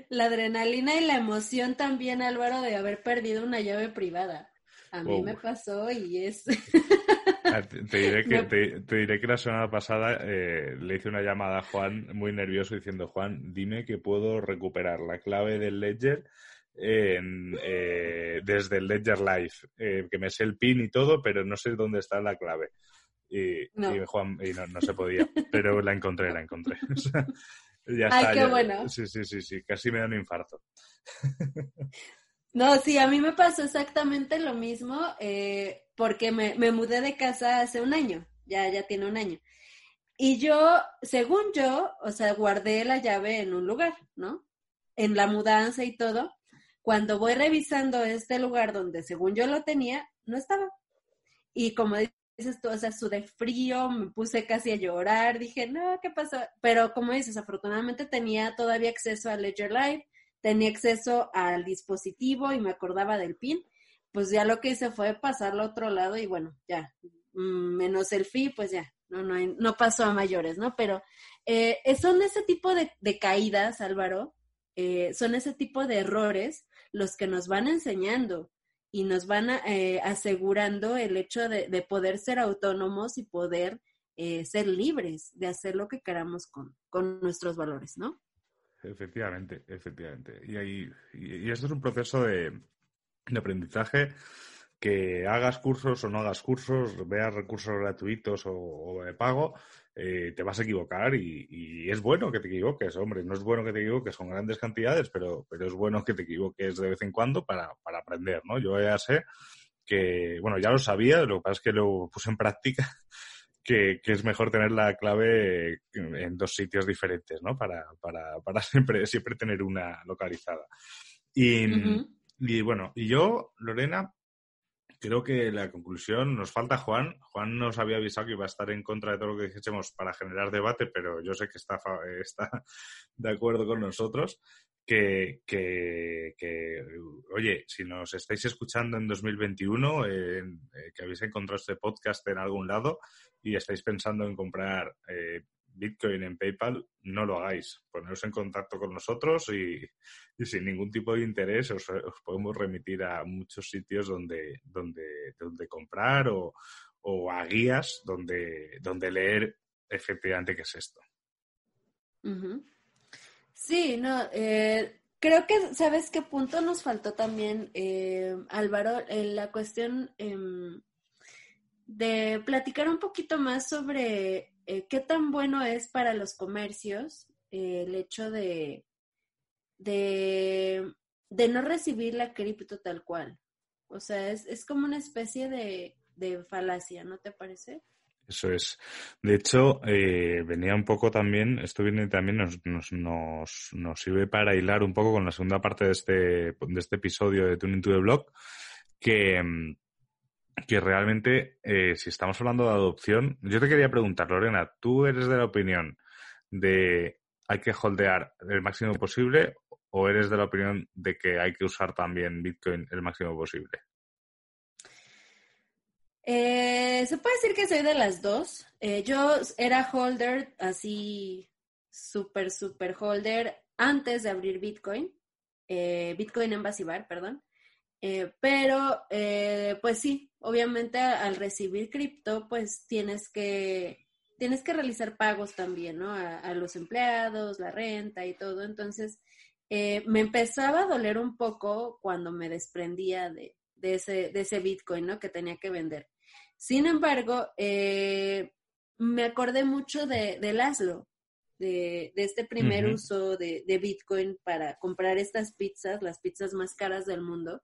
La adrenalina y la emoción también, Álvaro, de haber perdido una llave privada. A mí me pasó y es... Ah, te, diré que, te, diré que la semana pasada eh, le hice una llamada a Juan muy nervioso diciendo, Juan, dime que puedo recuperar la clave del Ledger eh, desde el Ledger Live, eh, que me sé el pin y todo, pero no sé dónde está la clave. Y, Juan, y no, se podía, pero la encontré, la encontré. ya Ay, qué bueno. Sí, sí, sí, sí, casi me da un infarto. No, sí, a mí me pasó exactamente lo mismo, eh, porque me, mudé de casa hace un año, ya, ya tiene un año. Y yo, según yo, o sea, guardé la llave en un lugar, ¿no? En la mudanza y todo. Cuando voy revisando este lugar donde según yo lo tenía, no estaba. Y como dices tú, o sea, sudé frío, me puse casi a llorar, dije, no, ¿qué pasó? Pero como dices, afortunadamente tenía todavía acceso a Ledger Live tenía acceso al dispositivo y me acordaba del PIN, pues ya lo que hice fue pasarlo a otro lado y bueno, ya, mm, menos el fee, pues ya, no, no, no pasó a mayores, ¿no? Pero eh, son ese tipo de, caídas, Álvaro, eh, son ese tipo de errores los que nos van enseñando y nos van eh, asegurando el hecho de, de, poder ser autónomos y poder ser libres de hacer lo que queramos con, con nuestros valores, ¿no? Efectivamente, efectivamente. Y, ahí, y, esto es un proceso de, aprendizaje que hagas cursos o no hagas cursos, veas recursos gratuitos o, de pago, eh, te vas a equivocar y, es bueno que te equivoques, hombre, no es bueno que te equivoques con grandes cantidades, pero, pero es bueno que te equivoques de vez en cuando para, para aprender, ¿no? Yo ya sé que, bueno, ya lo sabía, lo que pasa es que lo puse en práctica que, es mejor tener la clave en dos sitios diferentes, ¿no? Para, para, para siempre, siempre tener una localizada. Y, y bueno, y yo, Lorena, creo que la conclusión nos falta Juan. Juan nos había avisado que iba a estar en contra de todo lo que dijésemos para generar debate, pero yo sé que está, está de acuerdo con nosotros. Que, que, oye, si nos estáis escuchando en 2021, eh, que habéis encontrado este podcast en algún lado y estáis pensando en comprar eh, Bitcoin en PayPal, no lo hagáis. Poneros en contacto con nosotros y, sin ningún tipo de interés os, podemos remitir a muchos sitios donde, donde, donde comprar o, a guías donde, donde leer efectivamente qué es esto. Sí, no, eh, creo que, ¿sabes qué punto nos faltó también, eh, Álvaro? En la cuestión em, de platicar un poquito más sobre eh, qué tan bueno es para los comercios eh, el hecho de, de, no recibir la cripto tal cual. O sea, es, como una especie de, falacia, ¿no te parece? Eso es. De hecho, eh, venía un poco también, esto viene también, nos, nos, nos, nos, sirve para hilar un poco con la segunda parte de este, de este episodio de Tuning to the Blog, que, mm, que realmente, eh, si estamos hablando de adopción, yo te quería preguntar, Lorena, ¿tú eres de la opinión de hay que holdear el máximo posible o eres de la opinión de que hay que usar también Bitcoin el máximo posible? Eh, se puede decir que soy de las dos. Eh, yo era holder, así, súper, súper holder, antes de abrir Bitcoin, Bitcoin en Basibar, perdón. Pero, pues sí, obviamente al recibir cripto, pues tienes que, tienes que realizar pagos también, ¿no? A, los empleados, la renta y todo. Entonces, eh, me empezaba a doler un poco cuando me desprendía de, ese, de ese Bitcoin, ¿no? Que tenía que vender. Sin embargo, eh, me acordé mucho de, de Laszlo, de, este primer uso de, de, Bitcoin para comprar estas pizzas, las pizzas más caras del mundo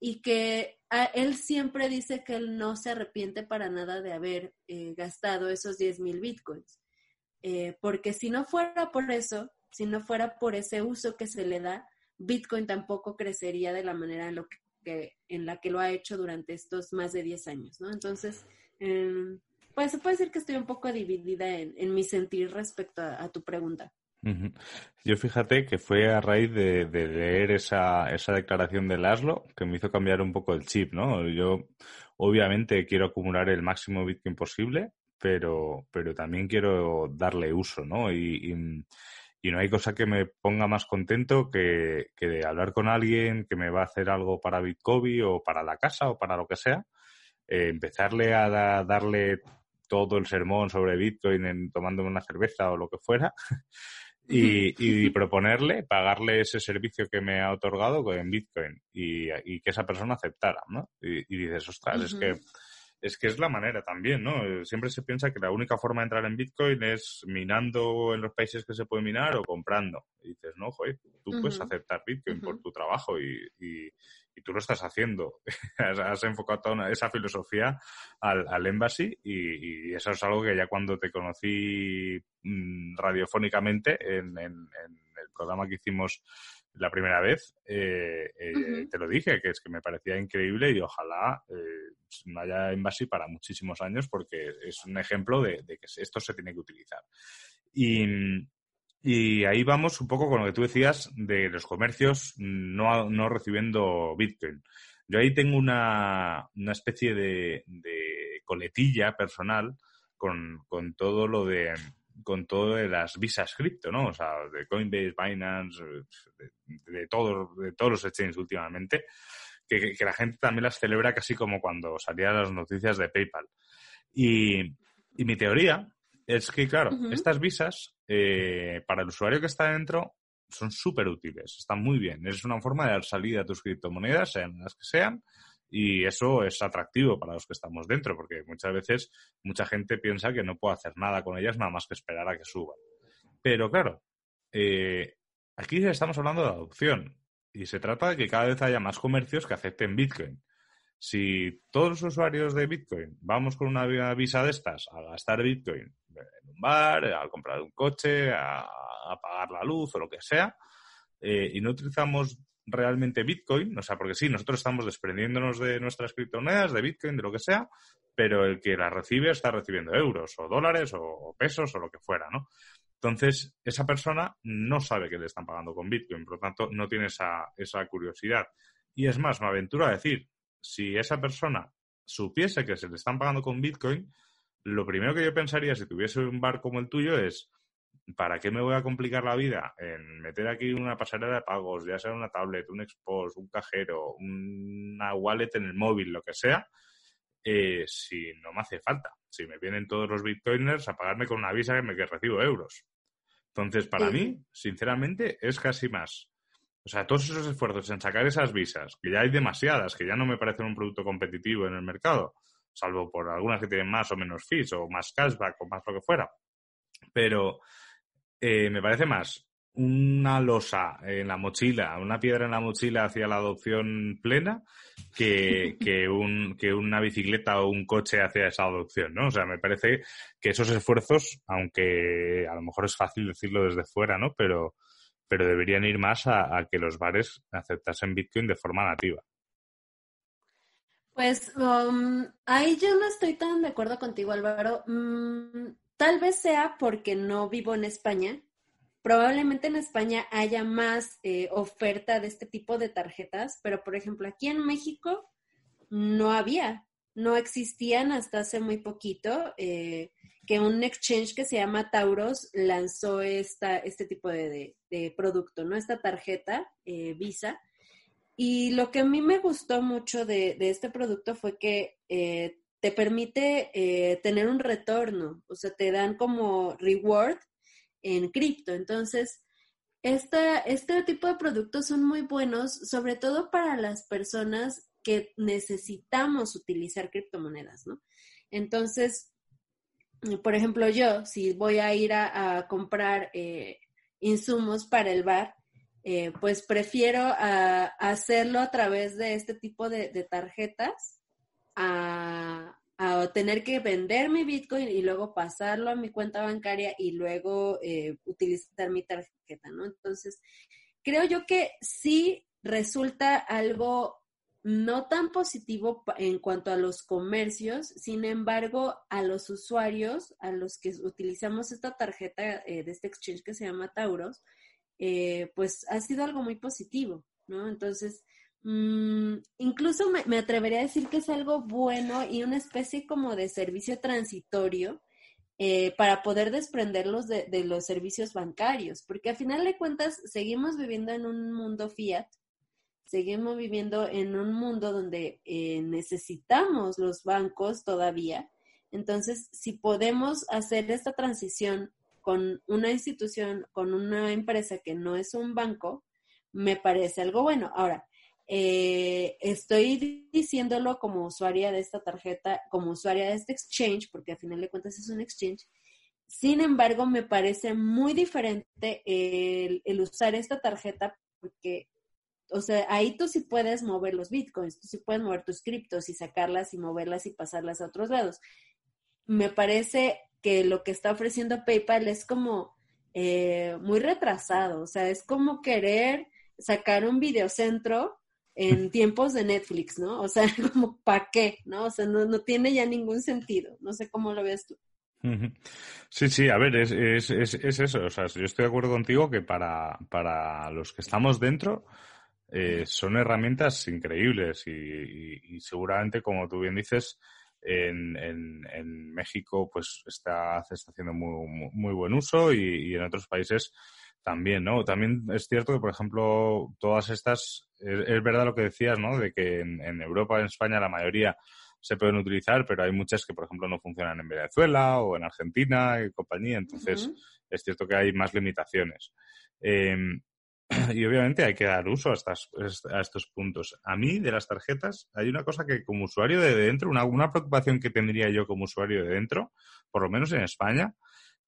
y que él siempre dice que él no se arrepiente para nada de haber eh, gastado esos 10 mil bitcoins. Eh, porque si no fuera por eso, si no fuera por ese uso que se le da, Bitcoin tampoco crecería de la manera en, lo que, en la que lo ha hecho durante estos más de 10 años, ¿no? Entonces, em, pues se puede decir que estoy un poco dividida en, mi sentir respecto a tu pregunta. Yo fíjate que fue a raíz de, leer esa, esa declaración de Laszlo que me hizo cambiar un poco el chip, ¿no? Yo obviamente quiero acumular el máximo Bitcoin posible, pero, pero también quiero darle uso, ¿no? Y, y, no hay cosa que me ponga más contento que, que, de hablar con alguien que me va a hacer algo para Bitcoin o para la casa o para lo que sea, eh, empezarle a darle todo el sermón sobre Bitcoin en, tomándome una cerveza o lo que fuera. Y, proponerle pagarle ese servicio que me ha otorgado en Bitcoin y, que esa persona aceptara, ¿no? Y, dices, ostras, es que es que es la manera también, ¿no? Siempre se piensa que la única forma de entrar en Bitcoin es minando en los países que se puede minar o comprando. Y dices, no, joder, tú puedes aceptar Bitcoin por tu trabajo y, y tú lo estás haciendo. has, enfocado toda esa filosofía al, al embassy y, eso es algo que ya cuando te conocí mm, radiofónicamente en, el programa que hicimos la primera vez, eh, eh, te lo dije, que es que me parecía increíble y ojalá eh, no haya Embassy para muchísimos años porque es un ejemplo de, de, que esto se tiene que utilizar. Y, y ahí vamos un poco con lo que tú decías de los comercios no, no recibiendo Bitcoin. Yo ahí tengo una, una especie de, coletilla personal con, con, todo lo de con todo de las visas cripto, ¿no? O sea, de Coinbase, Binance, de, de, todo, de todos los exchanges últimamente, que, la gente también las celebra casi como cuando salían las noticias de PayPal. Y mi teoría es que, claro, estas visas, eh, para el usuario que está dentro, son súper útiles, están muy bien. Es una forma de dar salida a tus criptomonedas, sean las que sean, y eso es atractivo para los que estamos dentro, porque muchas veces mucha gente piensa que no puede hacer nada con ellas nada más que esperar a que suban. Pero claro, eh, aquí estamos hablando de adopción y se trata de que cada vez haya más comercios que acepten Bitcoin. Si todos los usuarios de Bitcoin vamos con una visa de estas a gastar Bitcoin en un bar, a comprar un coche, a, pagar la luz o lo que sea, eh, y no utilizamos realmente Bitcoin, o sea, porque sí, nosotros estamos desprendiéndonos de nuestras criptomonedas, de Bitcoin, de lo que sea, pero el que las recibe está recibiendo euros o dólares o, pesos o lo que fuera, ¿no? Entonces, esa persona no sabe que le están pagando con Bitcoin, por lo tanto, no tiene esa, esa curiosidad. Y es más, me aventuro a decir, si esa persona supiese que se le están pagando con Bitcoin, lo primero que yo pensaría si tuviese un bar como el tuyo es, ¿para qué me voy a complicar la vida en meter aquí una pasarela de pagos, ya sea una tablet, un expos, un cajero, una wallet en el móvil, lo que sea, eh, si no me hace falta? Si me vienen todos los bitcoiners a pagarme con una visa que me que recibo euros. Entonces, para mí, sinceramente, es casi más. O sea, todos esos esfuerzos en sacar esas visas, que ya hay demasiadas, que ya no me parecen un producto competitivo en el mercado, salvo por algunas que tienen más o menos fees o más cashback o más lo que fuera. Pero eh, me parece más una losa en la mochila, una piedra en la mochila hacia la adopción plena que, que, un, que una bicicleta o un coche hacia esa adopción, ¿no? O sea, me parece que esos esfuerzos, aunque a lo mejor es fácil decirlo desde fuera, ¿no? Pero, pero deberían ir más a, que los bares aceptasen Bitcoin de forma nativa. Pues um, ahí yo no estoy tan de acuerdo contigo, Álvaro. Mm, tal vez sea porque no vivo en España Probablemente en España haya más eh, oferta de este tipo de tarjetas, pero por ejemplo aquí en México no había, no existían hasta hace muy poquito eh, que un exchange que se llama Tauros lanzó esta, este tipo de, producto, ¿no? Esta tarjeta eh, Visa. Y lo que a mí me gustó mucho de, de este producto fue que te permite tener un retorno, o sea, te dan como reward en cripto. Entonces, este tipo de productos son muy buenos, sobre todo para las personas que necesitamos utilizar criptomonedas, ¿no? Entonces, por ejemplo, yo, si voy a ir a, comprar eh, insumos para el bar, eh, pues prefiero hacerlo a través de este tipo de, de tarjetas a, a tener que vender mi Bitcoin y luego pasarlo a mi cuenta bancaria y luego eh, utilizar mi tarjeta, ¿no? Entonces, creo yo que sí resulta algo no tan positivo en cuanto a los comercios, sin embargo, a los usuarios, a los que utilizamos esta tarjeta eh, de este exchange que se llama Tauros, eh, pues ha sido algo muy positivo, ¿no? Entonces, Mm, incluso me, atrevería a decir que es algo bueno y una especie como de servicio transitorio eh, para poder desprenderlos de, los servicios bancarios, porque a final de cuentas seguimos viviendo en un mundo fiat, seguimos viviendo en un mundo donde eh, necesitamos los bancos todavía. Entonces, si podemos hacer esta transición con una institución, con una empresa que no es un banco, me parece algo bueno. Ahora, eh, estoy diciéndolo como usuaria de esta tarjeta, como usuaria de este exchange, porque al final de cuentas es un exchange. Sin embargo, me parece muy diferente el, usar esta tarjeta porque, o sea, ahí tú sí puedes mover los bitcoins, tú sí puedes mover tus criptos y sacarlas y moverlas y pasarlas a otros lados. Me parece que lo que está ofreciendo PayPal es como eh, muy retrasado, o sea, es como querer sacar un videocentro en tiempos de Netflix, ¿no? O sea, como ¿para qué? ¿No? O sea, no, no tiene ya ningún sentido. No sé cómo lo ves tú. Sí, sí, a ver, es, es, es, es, eso. O sea, yo estoy de acuerdo contigo que para, para los que estamos dentro eh, son herramientas increíbles y, seguramente, como tú bien dices, en, en, en México pues está, está haciendo muy, muy, buen uso y, y en otros países también, ¿no? También es cierto que, por ejemplo, todas estas, es, verdad lo que decías, ¿no? De que en, Europa, en España, la mayoría se pueden utilizar, pero hay muchas que, por ejemplo, no funcionan en Venezuela o en Argentina y compañía, entonces es cierto que hay más limitaciones. Em, y obviamente hay que dar uso a, estas, a estos puntos. A mí, de las tarjetas, hay una cosa que como usuario de dentro, una, una preocupación que tendría yo como usuario de dentro, por lo menos en España,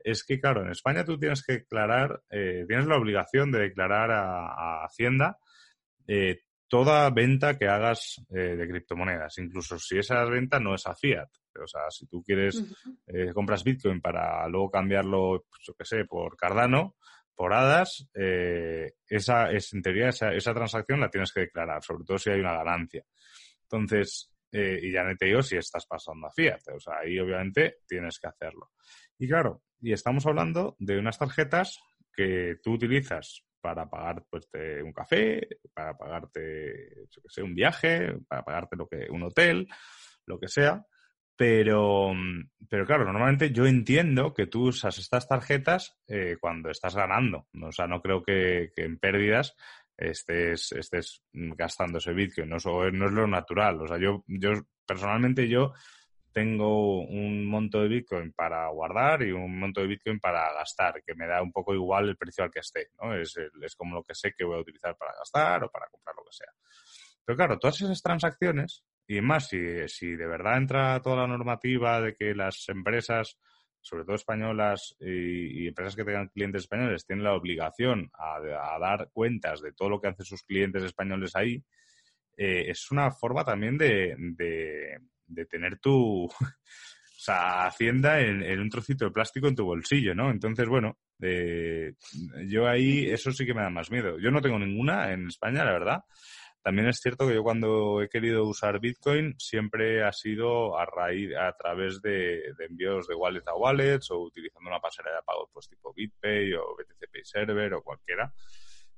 es que, claro, en España tú tienes que declarar, eh, tienes la obligación de declarar a, Hacienda eh, toda venta que hagas eh, de criptomonedas, incluso si esa venta no es a fiat. O sea, si tú quieres, compras Bitcoin para luego cambiarlo, pues, yo qué sé, por Cardano, por hadas, esa es, en teoría, esa, esa, transacción la tienes que declarar, sobre todo si hay una ganancia. Entonces, y ya no te digo si estás pasando a fiat. O sea, ahí obviamente tienes que hacerlo. Y claro, y estamos hablando de unas tarjetas que tú utilizas para pagar pues, un café, para pagarte, yo sé, un viaje, para pagarte lo que, un hotel, lo que sea. Pero, pero claro, normalmente yo entiendo que tú usas estas tarjetas eh, cuando estás ganando. O sea, no creo que, en pérdidas estés, estés gastando ese Bitcoin. No, no es lo natural. O sea, yo, yo personalmente yo tengo un monto de Bitcoin para guardar y un monto de Bitcoin para gastar, que me da un poco igual el precio al que esté, ¿no? Es, es como lo que sé que voy a utilizar para gastar o para comprar lo que sea. Pero claro, todas esas transacciones, y más si, si de verdad entra toda la normativa de que las empresas, sobre todo españolas y, empresas que tengan clientes españoles, tienen la obligación a, dar cuentas de todo lo que hacen sus clientes españoles ahí, eh, es una forma también de de tener tu, Hacienda en, un trocito de plástico en tu bolsillo, ¿no? Entonces, bueno, eh, yo ahí eso sí que me da más miedo. Yo no tengo ninguna en España, la verdad. También es cierto que yo cuando he querido usar Bitcoin siempre ha sido a raíz, a través de, envíos de wallet a wallets o utilizando una pasarela de pago pues tipo BitPay o BTC Pay Server o cualquiera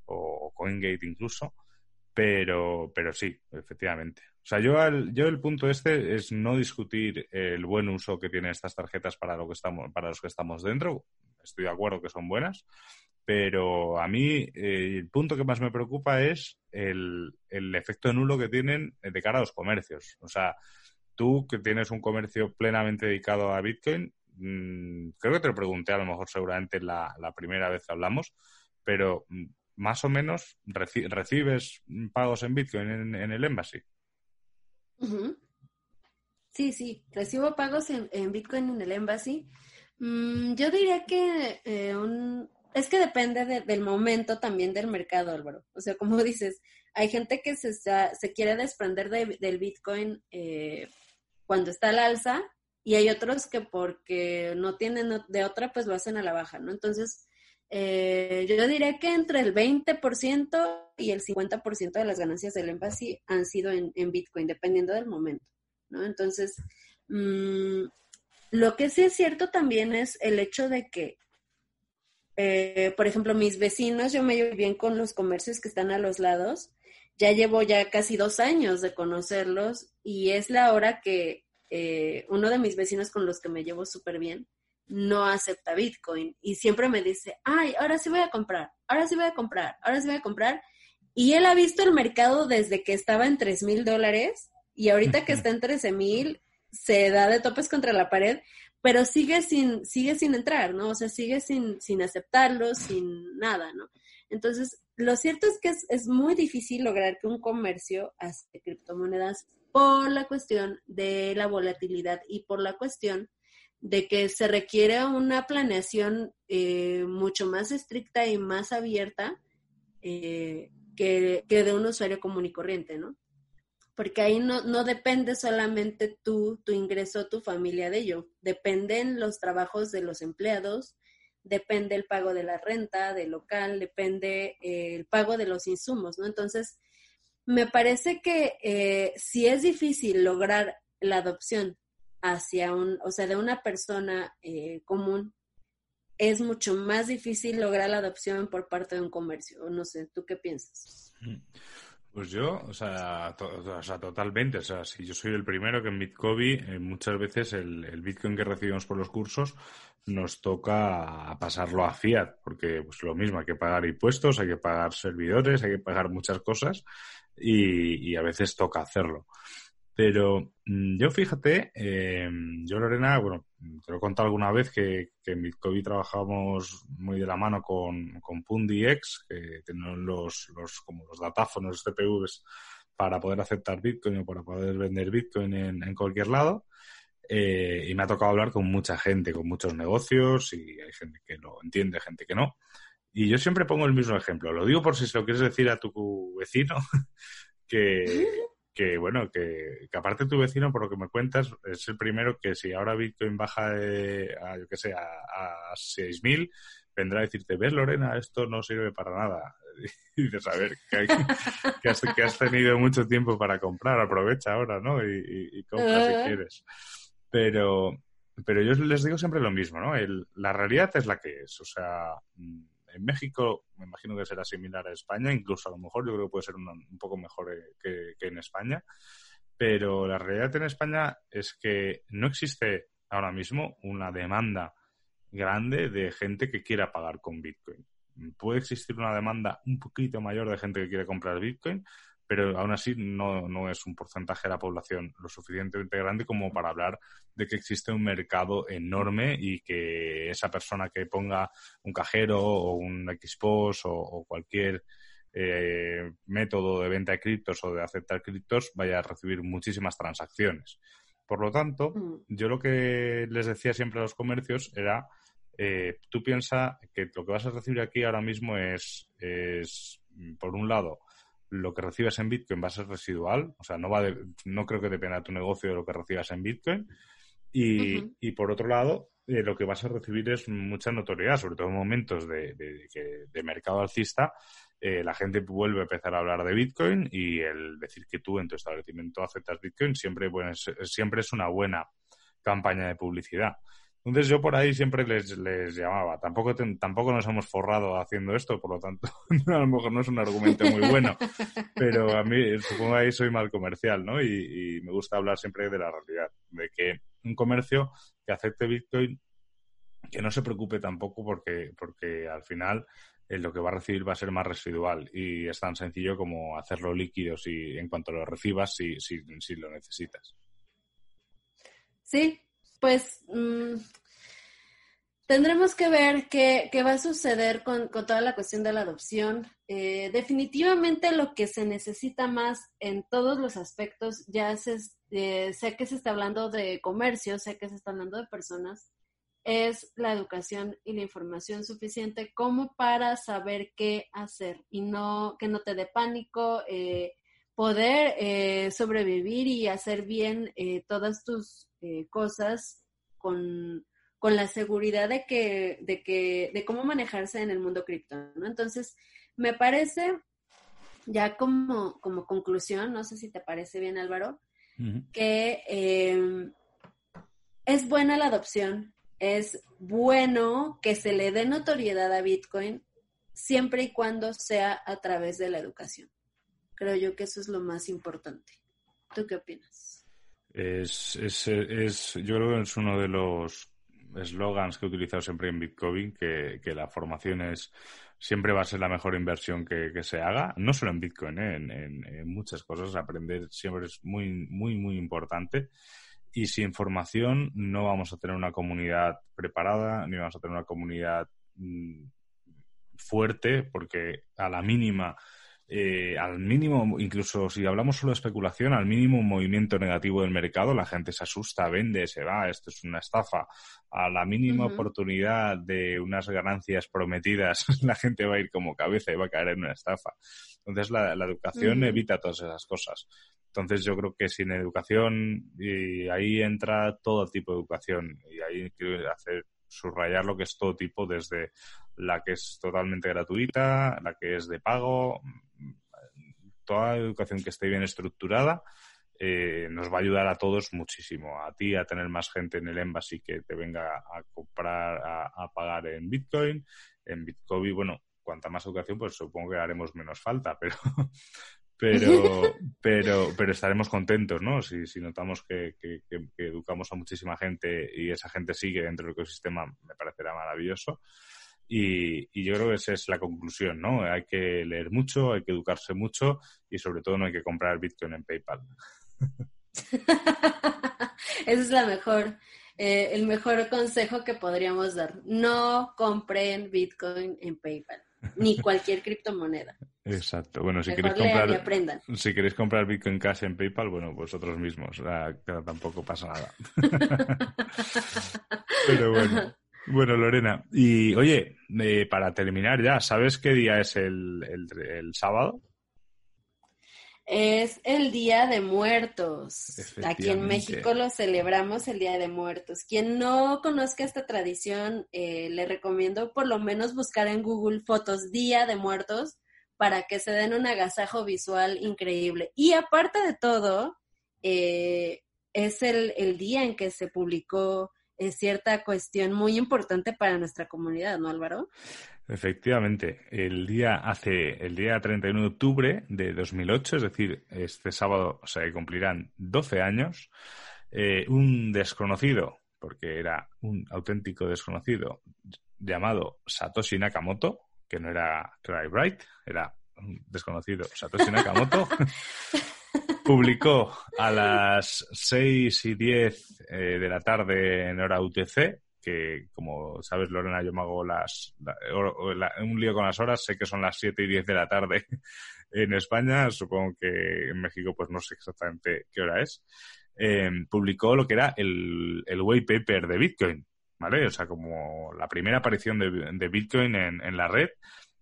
o CoinGate incluso. Pero, pero sí, efectivamente. O sea, yo, yo el punto este es no discutir el buen uso que tienen estas tarjetas para, lo que estamos, para los que estamos dentro. Estoy de acuerdo que son buenas, pero a mí eh, el punto que más me preocupa es el, el efecto nulo que tienen de cara a los comercios. O sea, tú que tienes un comercio plenamente dedicado a Bitcoin, mm, creo que te lo pregunté a lo mejor seguramente la, la primera vez que hablamos, pero mm, más o menos recibes pagos en Bitcoin en, el Embassy. Sí, sí, recibo pagos en, Bitcoin en el Embassy. Mm, yo diría que eh, un, es que depende del momento también del mercado, Álvaro. O sea, como dices, hay gente que se, se quiere desprender del Bitcoin eh, cuando está al alza y hay otros que porque no tienen de otra, pues lo hacen a la baja, ¿no? Entonces, eh, yo diría que entre el 20% y el 50% de las ganancias del Embassy han sido en, Bitcoin, dependiendo del momento, ¿no? Entonces, mm, lo que sí es cierto también es el hecho de que, eh, por ejemplo, mis vecinos, yo me llevo bien con los comercios que están a los lados, ya llevo ya casi dos años de conocerlos y es la hora que eh, uno de mis vecinos con los que me llevo súper bien, no acepta Bitcoin y siempre me dice, ay, ahora sí voy a comprar, ahora sí voy a comprar, ahora sí voy a comprar. Y él ha visto el mercado desde que estaba en 3 mil dólares y ahorita que está en 13 mil se da de topes contra la pared, pero sigue sin, sigue sin entrar, ¿no? O sea, sigue sin, sin aceptarlo, sin nada, ¿no? Entonces, lo cierto es que es, es muy difícil lograr que un comercio hace criptomonedas por la cuestión de la volatilidad y por la cuestión de que se requiere una planeación eh, mucho más estricta y más abierta eh, que, de un usuario común y corriente, ¿no? Porque ahí no, no depende solamente tú, tu ingreso, tu familia de ello, dependen los trabajos de los empleados, depende el pago de la renta, del local, depende eh, el pago de los insumos, ¿no? Entonces, me parece que si es difícil lograr la adopción hacia un, o sea, de una persona eh, común, es mucho más difícil lograr la adopción por parte de un comercio. No sé, ¿tú qué piensas? Pues yo, o sea, o sea, totalmente. O sea, si yo soy el primero que en Bitcoin, eh, muchas veces el, el, Bitcoin que recibimos por los cursos nos toca pasarlo a fiat, porque pues lo mismo, hay que pagar impuestos, hay que pagar servidores, hay que pagar muchas cosas y, y a veces toca hacerlo. Pero mm, yo fíjate, eh, yo Lorena, bueno, te lo he contado alguna vez que, en Bitcoin trabajamos muy de la mano con, con PundiX, que tienen los, los, como los datáfonos, CPVs, para poder aceptar Bitcoin o para poder vender Bitcoin en, en cualquier lado. Eh, y me ha tocado hablar con mucha gente, con muchos negocios, y hay gente que lo entiende, gente que no. Y yo siempre pongo el mismo ejemplo. Lo digo por si se lo quieres decir a tu vecino, que, que bueno, que, aparte tu vecino, por lo que me cuentas, es el primero que si ahora Bitcoin baja a, yo qué sé, a, a 6.000, vendrá a decirte, ves Lorena, esto no sirve para nada. Y dices, a ver, que, has, tenido mucho tiempo para comprar, aprovecha ahora, ¿no? Y, compra si quieres. Pero, pero yo les digo siempre lo mismo, ¿no? la realidad es la que es. O sea, mm, en México me imagino que será similar a España, incluso a lo mejor yo creo que puede ser un, poco mejor eh, que, que, en España, pero la realidad en España es que no existe ahora mismo una demanda grande de gente que quiera pagar con Bitcoin. Puede existir una demanda un poquito mayor de gente que quiere comprar Bitcoin, pero aún así no, no, es un porcentaje de la población lo suficientemente grande como para hablar de que existe un mercado enorme y que esa persona que ponga un cajero o un Xpos o, o cualquier eh, método de venta de criptos o de aceptar criptos vaya a recibir muchísimas transacciones. Por lo tanto, mm. yo lo que les decía siempre a los comercios era, eh, tú piensa que lo que vas a recibir aquí ahora mismo es, es por un lado, lo que recibes en Bitcoin va a ser residual, o sea, no, va no creo que dependa de tu negocio de lo que recibas en Bitcoin. Y, y por otro lado, eh, lo que vas a recibir es mucha notoriedad, sobre todo en momentos de, de, mercado alcista. Eh, la gente vuelve a empezar a hablar de Bitcoin y el decir que tú en tu establecimiento aceptas Bitcoin siempre, siempre es una buena campaña de publicidad. Entonces yo por ahí siempre les, les llamaba. Tampoco, tampoco nos hemos forrado haciendo esto, por lo tanto, a lo mejor no es un argumento muy bueno. Pero a mí, supongo ahí soy mal comercial, ¿no? Y, me gusta hablar siempre de la realidad, de que un comercio que acepte Bitcoin, que no se preocupe tampoco porque, porque al final eh, lo que va a recibir va a ser más residual y es tan sencillo como hacerlo líquido si en cuanto lo recibas si, si, si lo necesitas. Sí, pues mm, tendremos que ver qué, va a suceder con, toda la cuestión de la adopción. Eh, definitivamente lo que se necesita más en todos los aspectos, ya se, eh, sé que se está hablando de comercio, sé que se está hablando de personas, es la educación y la información suficiente como para saber qué hacer y no que no te dé pánico, eh, poder sobrevivir y hacer bien todas tus eh, cosas con, la seguridad de que, de que, de cómo manejarse en el mundo cripto, ¿no? Entonces, me parece, ya como, como conclusión, no sé si te parece bien, Álvaro, que em, es buena la adopción, es bueno que se le dé notoriedad a Bitcoin siempre y cuando sea a través de la educación. Creo yo que eso es lo más importante. ¿Tú qué opinas? Es, es, es, yo creo que es uno de los eslogans que he utilizado siempre en Bitcoin, que, que, la formación es siempre va a ser la mejor inversión que, que se haga, no solo en Bitcoin, ¿eh? en, en, muchas cosas, aprender siempre es muy, muy, muy importante. Y sin formación no vamos a tener una comunidad preparada, ni vamos a tener una comunidad mm, fuerte, porque a la mínima eh, al mínimo, incluso si hablamos solo de especulación, al mínimo movimiento negativo del mercado, la gente se asusta, vende, se va, esto es una estafa. A la mínima oportunidad de unas ganancias prometidas, la gente va a ir como cabeza y va a caer en una estafa. Entonces, la, educación evita todas esas cosas. Entonces, yo creo que sin educación, y ahí entra todo tipo de educación, y ahí quiero hacer subrayar lo que es todo tipo, desde la que es totalmente gratuita, la que es de pago, toda educación que esté bien estructurada eh, nos va a ayudar a todos muchísimo. A ti a tener más gente en el embassy que te venga a comprar, a, pagar en Bitcoin. En Bitcoin, bueno, cuanta más educación, pues supongo que haremos menos falta, pero, pero, pero, pero estaremos contentos, ¿no? Si, si notamos que, que, educamos a muchísima gente y esa gente sigue dentro del ecosistema, me parecerá maravilloso. Y, yo creo que esa es la conclusión, ¿no? Hay que leer mucho, hay que educarse mucho y sobre todo no hay que comprar Bitcoin en PayPal. Ese es la mejor, eh, el mejor consejo que podríamos dar. No compren Bitcoin en PayPal, ni cualquier criptomoneda. Exacto. Bueno, si queréis comprar, si queréis comprar Bitcoin Cash en PayPal, bueno, vosotros mismos, tampoco pasa nada. Pero bueno. Bueno, Lorena, y oye, eh, para terminar ya, ¿sabes qué día es el, el, sábado? Es el Día de Muertos. Aquí en México lo celebramos el Día de Muertos. Quien no conozca esta tradición, eh, le recomiendo por lo menos buscar en Google fotos Día de Muertos para que se den un agasajo visual increíble. Y aparte de todo, eh, es el, el día en que se publicó es cierta cuestión muy importante para nuestra comunidad, ¿no, Álvaro? Efectivamente, el día hace el día 31 de octubre de 2008, es decir, este sábado se cumplirán 12 años, eh, un desconocido, porque era un auténtico desconocido, llamado Satoshi Nakamoto, que no era Cry Bright, era un desconocido Satoshi Nakamoto, publicó a las 6 y 10 eh, de la tarde en hora UTC, que como sabes, Lorena, yo me hago las, un lío con las horas, sé que son las 7 y 10 de la tarde en España, supongo que en México pues no sé exactamente qué hora es, eh, publicó lo que era el, el white paper de Bitcoin, ¿vale? O sea, como la primera aparición de, Bitcoin en, la red,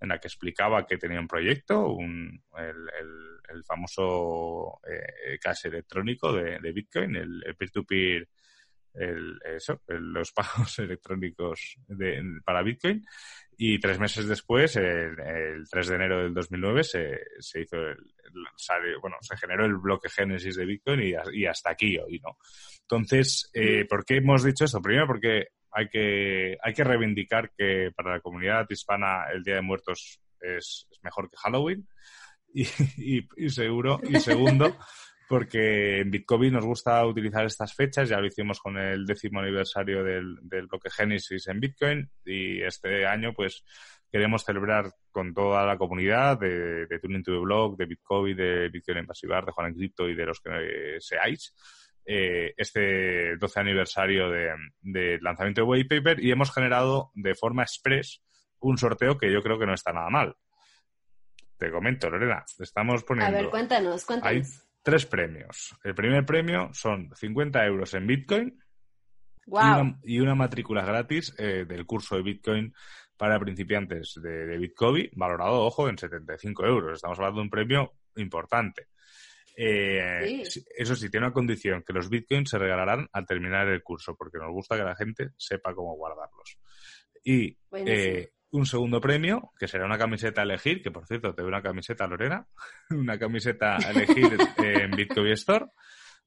en la que explicaba que tenía un proyecto, un, el el famoso eh, cash electrónico de, Bitcoin, el peer-to-peer, el, eso, los pagos electrónicos de, para Bitcoin. Y tres meses después, el, 3 de enero del 2009, se, se hizo el, bueno, se generó el bloque Génesis de Bitcoin y, hasta aquí hoy, ¿no? Entonces, eh, ¿por qué hemos dicho esto? Primero porque hay que, hay que reivindicar que para la comunidad hispana el Día de Muertos es mejor que Halloween y, seguro, y segundo, porque en Bitcoin nos gusta utilizar estas fechas, ya lo hicimos con el décimo aniversario del, bloque Genesis en Bitcoin y este año pues queremos celebrar con toda la comunidad de, de Tuning to the Blog, de Bitcoin, de Bitcoin en Pasivar, de Juan en Crypto y de los que seáis. Eh, este 12 aniversario del de lanzamiento de White Paper y hemos generado de forma express un sorteo que yo creo que no está nada mal. Te comento, Lorena, estamos poniendo... A ver, cuéntanos, cuéntanos. Hay tres premios. El primer premio son 50 euros en Bitcoin y, una, matrícula gratis eh, del curso de Bitcoin para principiantes de, Bitcoin, valorado, ojo, en 75 euros. Estamos hablando de un premio importante. Eh, eso sí, tiene una condición, que los bitcoins se regalarán al terminar el curso, porque nos gusta que la gente sepa cómo guardarlos. Y un segundo premio, que será una camiseta a elegir, que por cierto, te doy una camiseta, Lorena, una camiseta a elegir en Bitcoin Store,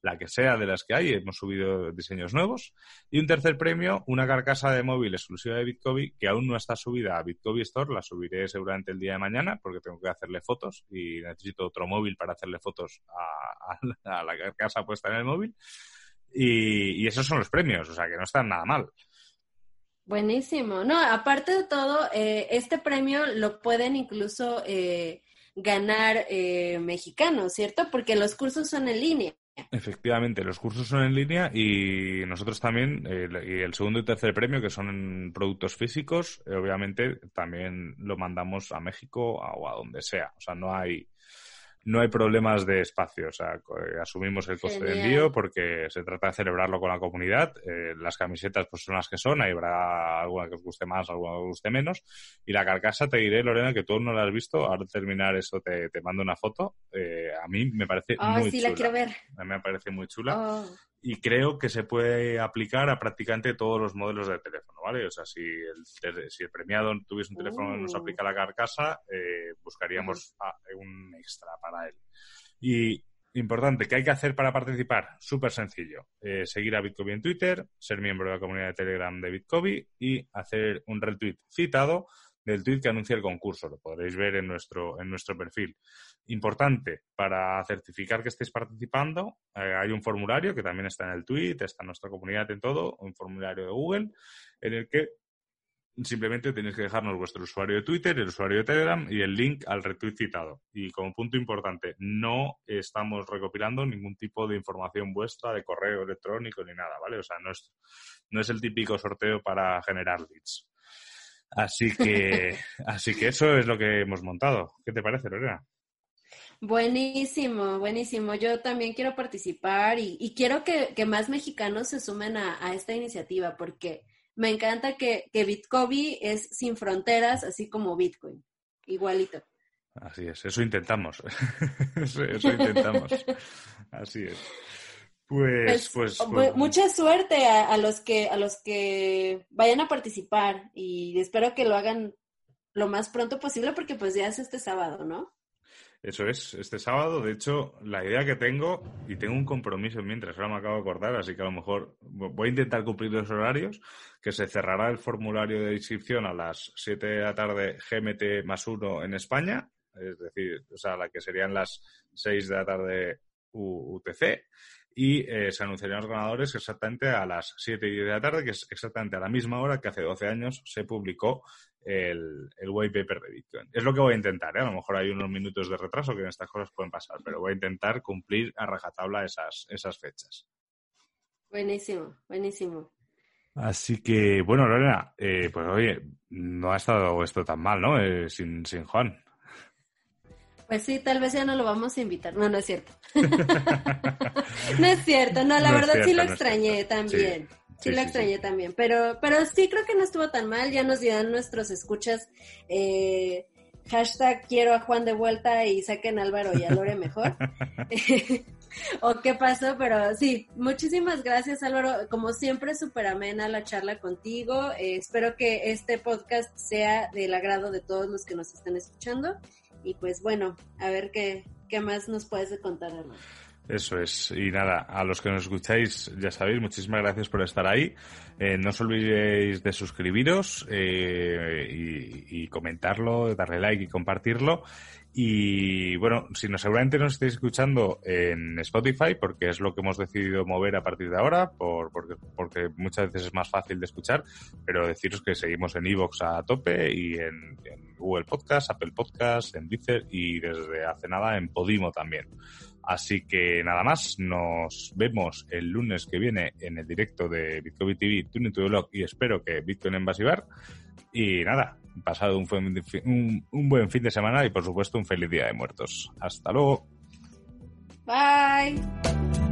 la que sea de las que hay, hemos subido diseños nuevos. Y un tercer premio, una carcasa de móvil exclusiva de Bitcoin, que aún no está subida a Bitcoin Store, la subiré seguramente el día de mañana, porque tengo que hacerle fotos y necesito otro móvil para hacerle fotos a, la carcasa puesta en el móvil. Y, y esos son los premios, o sea que no están nada mal. Buenísimo. No, aparte de todo, eh, este premio lo pueden incluso eh, ganar eh, mexicanos, ¿cierto? Porque los cursos son en línea. Efectivamente, los cursos son en línea y nosotros también, y el segundo y tercer premio, que son en productos físicos, obviamente también lo mandamos a México o a donde sea. O sea, no hay, no hay problemas de espacio. O sea, eh, asumimos el coste de envío porque se trata de celebrarlo con la comunidad. Eh, las camisetas pues son las que son, ahí habrá alguna que os guste más, alguna que os guste menos. Y la carcasa te diré, Lorena, que tú no la has visto. Ahora terminar eso te, te mando una foto. Eh, a mí me parece muy sí, chula. La quiero ver. A mí me parece muy chula. Oh y creo que se puede aplicar a prácticamente todos los modelos de teléfono, ¿vale? O sea, si el, si el premiado tuviese un teléfono que nos uh. aplica la carcasa, eh, buscaríamos un extra para él. Y importante, ¿qué hay que hacer para participar? Súper sencillo. Eh, seguir a Bitcoin en Twitter, ser miembro de la comunidad de Telegram de Bitcoin y hacer un retweet citado del tweet que anuncia el concurso. Lo podréis ver en nuestro, en nuestro perfil. Importante, para certificar que estéis participando, eh, hay un formulario que también está en el tweet, está en nuestra comunidad en todo, un formulario de Google, en el que simplemente tenéis que dejarnos vuestro usuario de Twitter, el usuario de Telegram y el link al retweet citado. Y como punto importante, no estamos recopilando ningún tipo de información vuestra de correo electrónico ni nada, ¿vale? O sea, no es, no es el típico sorteo para generar leads. Así que, así que eso es lo que hemos montado. ¿Qué te parece, Lorena? Buenísimo, buenísimo. Yo también quiero participar y, quiero que, más mexicanos se sumen a esta iniciativa porque me encanta que, que Bitcoin es sin fronteras, así como Bitcoin. Igualito. Así es, eso intentamos. eso, intentamos. Así es. Pues, pues, pues, pues, mucha suerte a, los que a los que vayan a participar y espero que lo hagan lo más pronto posible porque pues ya es este sábado, ¿no? Eso es, este sábado. De hecho, la idea que tengo, y tengo un compromiso mientras, ahora me acabo de acordar, así que a lo mejor voy a intentar cumplir los horarios, que se cerrará el formulario de inscripción a las 7 de la tarde GMT más 1 en España, es decir, o sea, la que serían las 6 de la tarde UTC, y eh, se anunciarían los ganadores exactamente a las 7 y 10 de la tarde, que es exactamente a la misma hora que hace 12 años se publicó el, el white paper de Bitcoin. Es lo que voy a intentar, ¿eh? a lo mejor hay unos minutos de retraso que en estas cosas pueden pasar, pero voy a intentar cumplir a rajatabla esas, esas fechas. Buenísimo, buenísimo. Así que, bueno, Lorena, eh, pues oye, no ha estado esto tan mal, ¿no? Eh, sin, sin Juan. Pues sí, tal vez ya no lo vamos a invitar. No, no es cierto. no es cierto, no, la verdad sí lo extrañé también. Sí, lo extrañé también, pero, pero sí creo que no estuvo tan mal. Ya nos dirán nuestros escuchas. Eh, hashtag quiero a Juan de vuelta y saquen a Álvaro y a Lore mejor. o qué pasó, pero sí, muchísimas gracias Álvaro. Como siempre, súper amena la charla contigo. Eh, espero que este podcast sea del agrado de todos los que nos están escuchando. Y pues bueno, a ver qué, qué más nos puedes contar, hermano. Eso es. Y nada, a los que nos escucháis, ya sabéis, muchísimas gracias por estar ahí. Eh, no os olvidéis de suscribiros eh, y, y, comentarlo, darle like y compartirlo. Y bueno, si no, seguramente nos estáis escuchando en Spotify, porque es lo que hemos decidido mover a partir de ahora, por, porque, porque muchas veces es más fácil de escuchar, pero deciros que seguimos en Evox a tope y en, Google Podcast, Apple Podcast, en Deezer y desde hace nada en Podimo también. Así que nada más, nos vemos el lunes que viene en el directo de Bitcoin TV, Tune to Blog y espero que Bitcoin en Basibar. Y nada, pasado un, un, un buen fin de semana y por supuesto un feliz día de muertos. Hasta luego. Bye.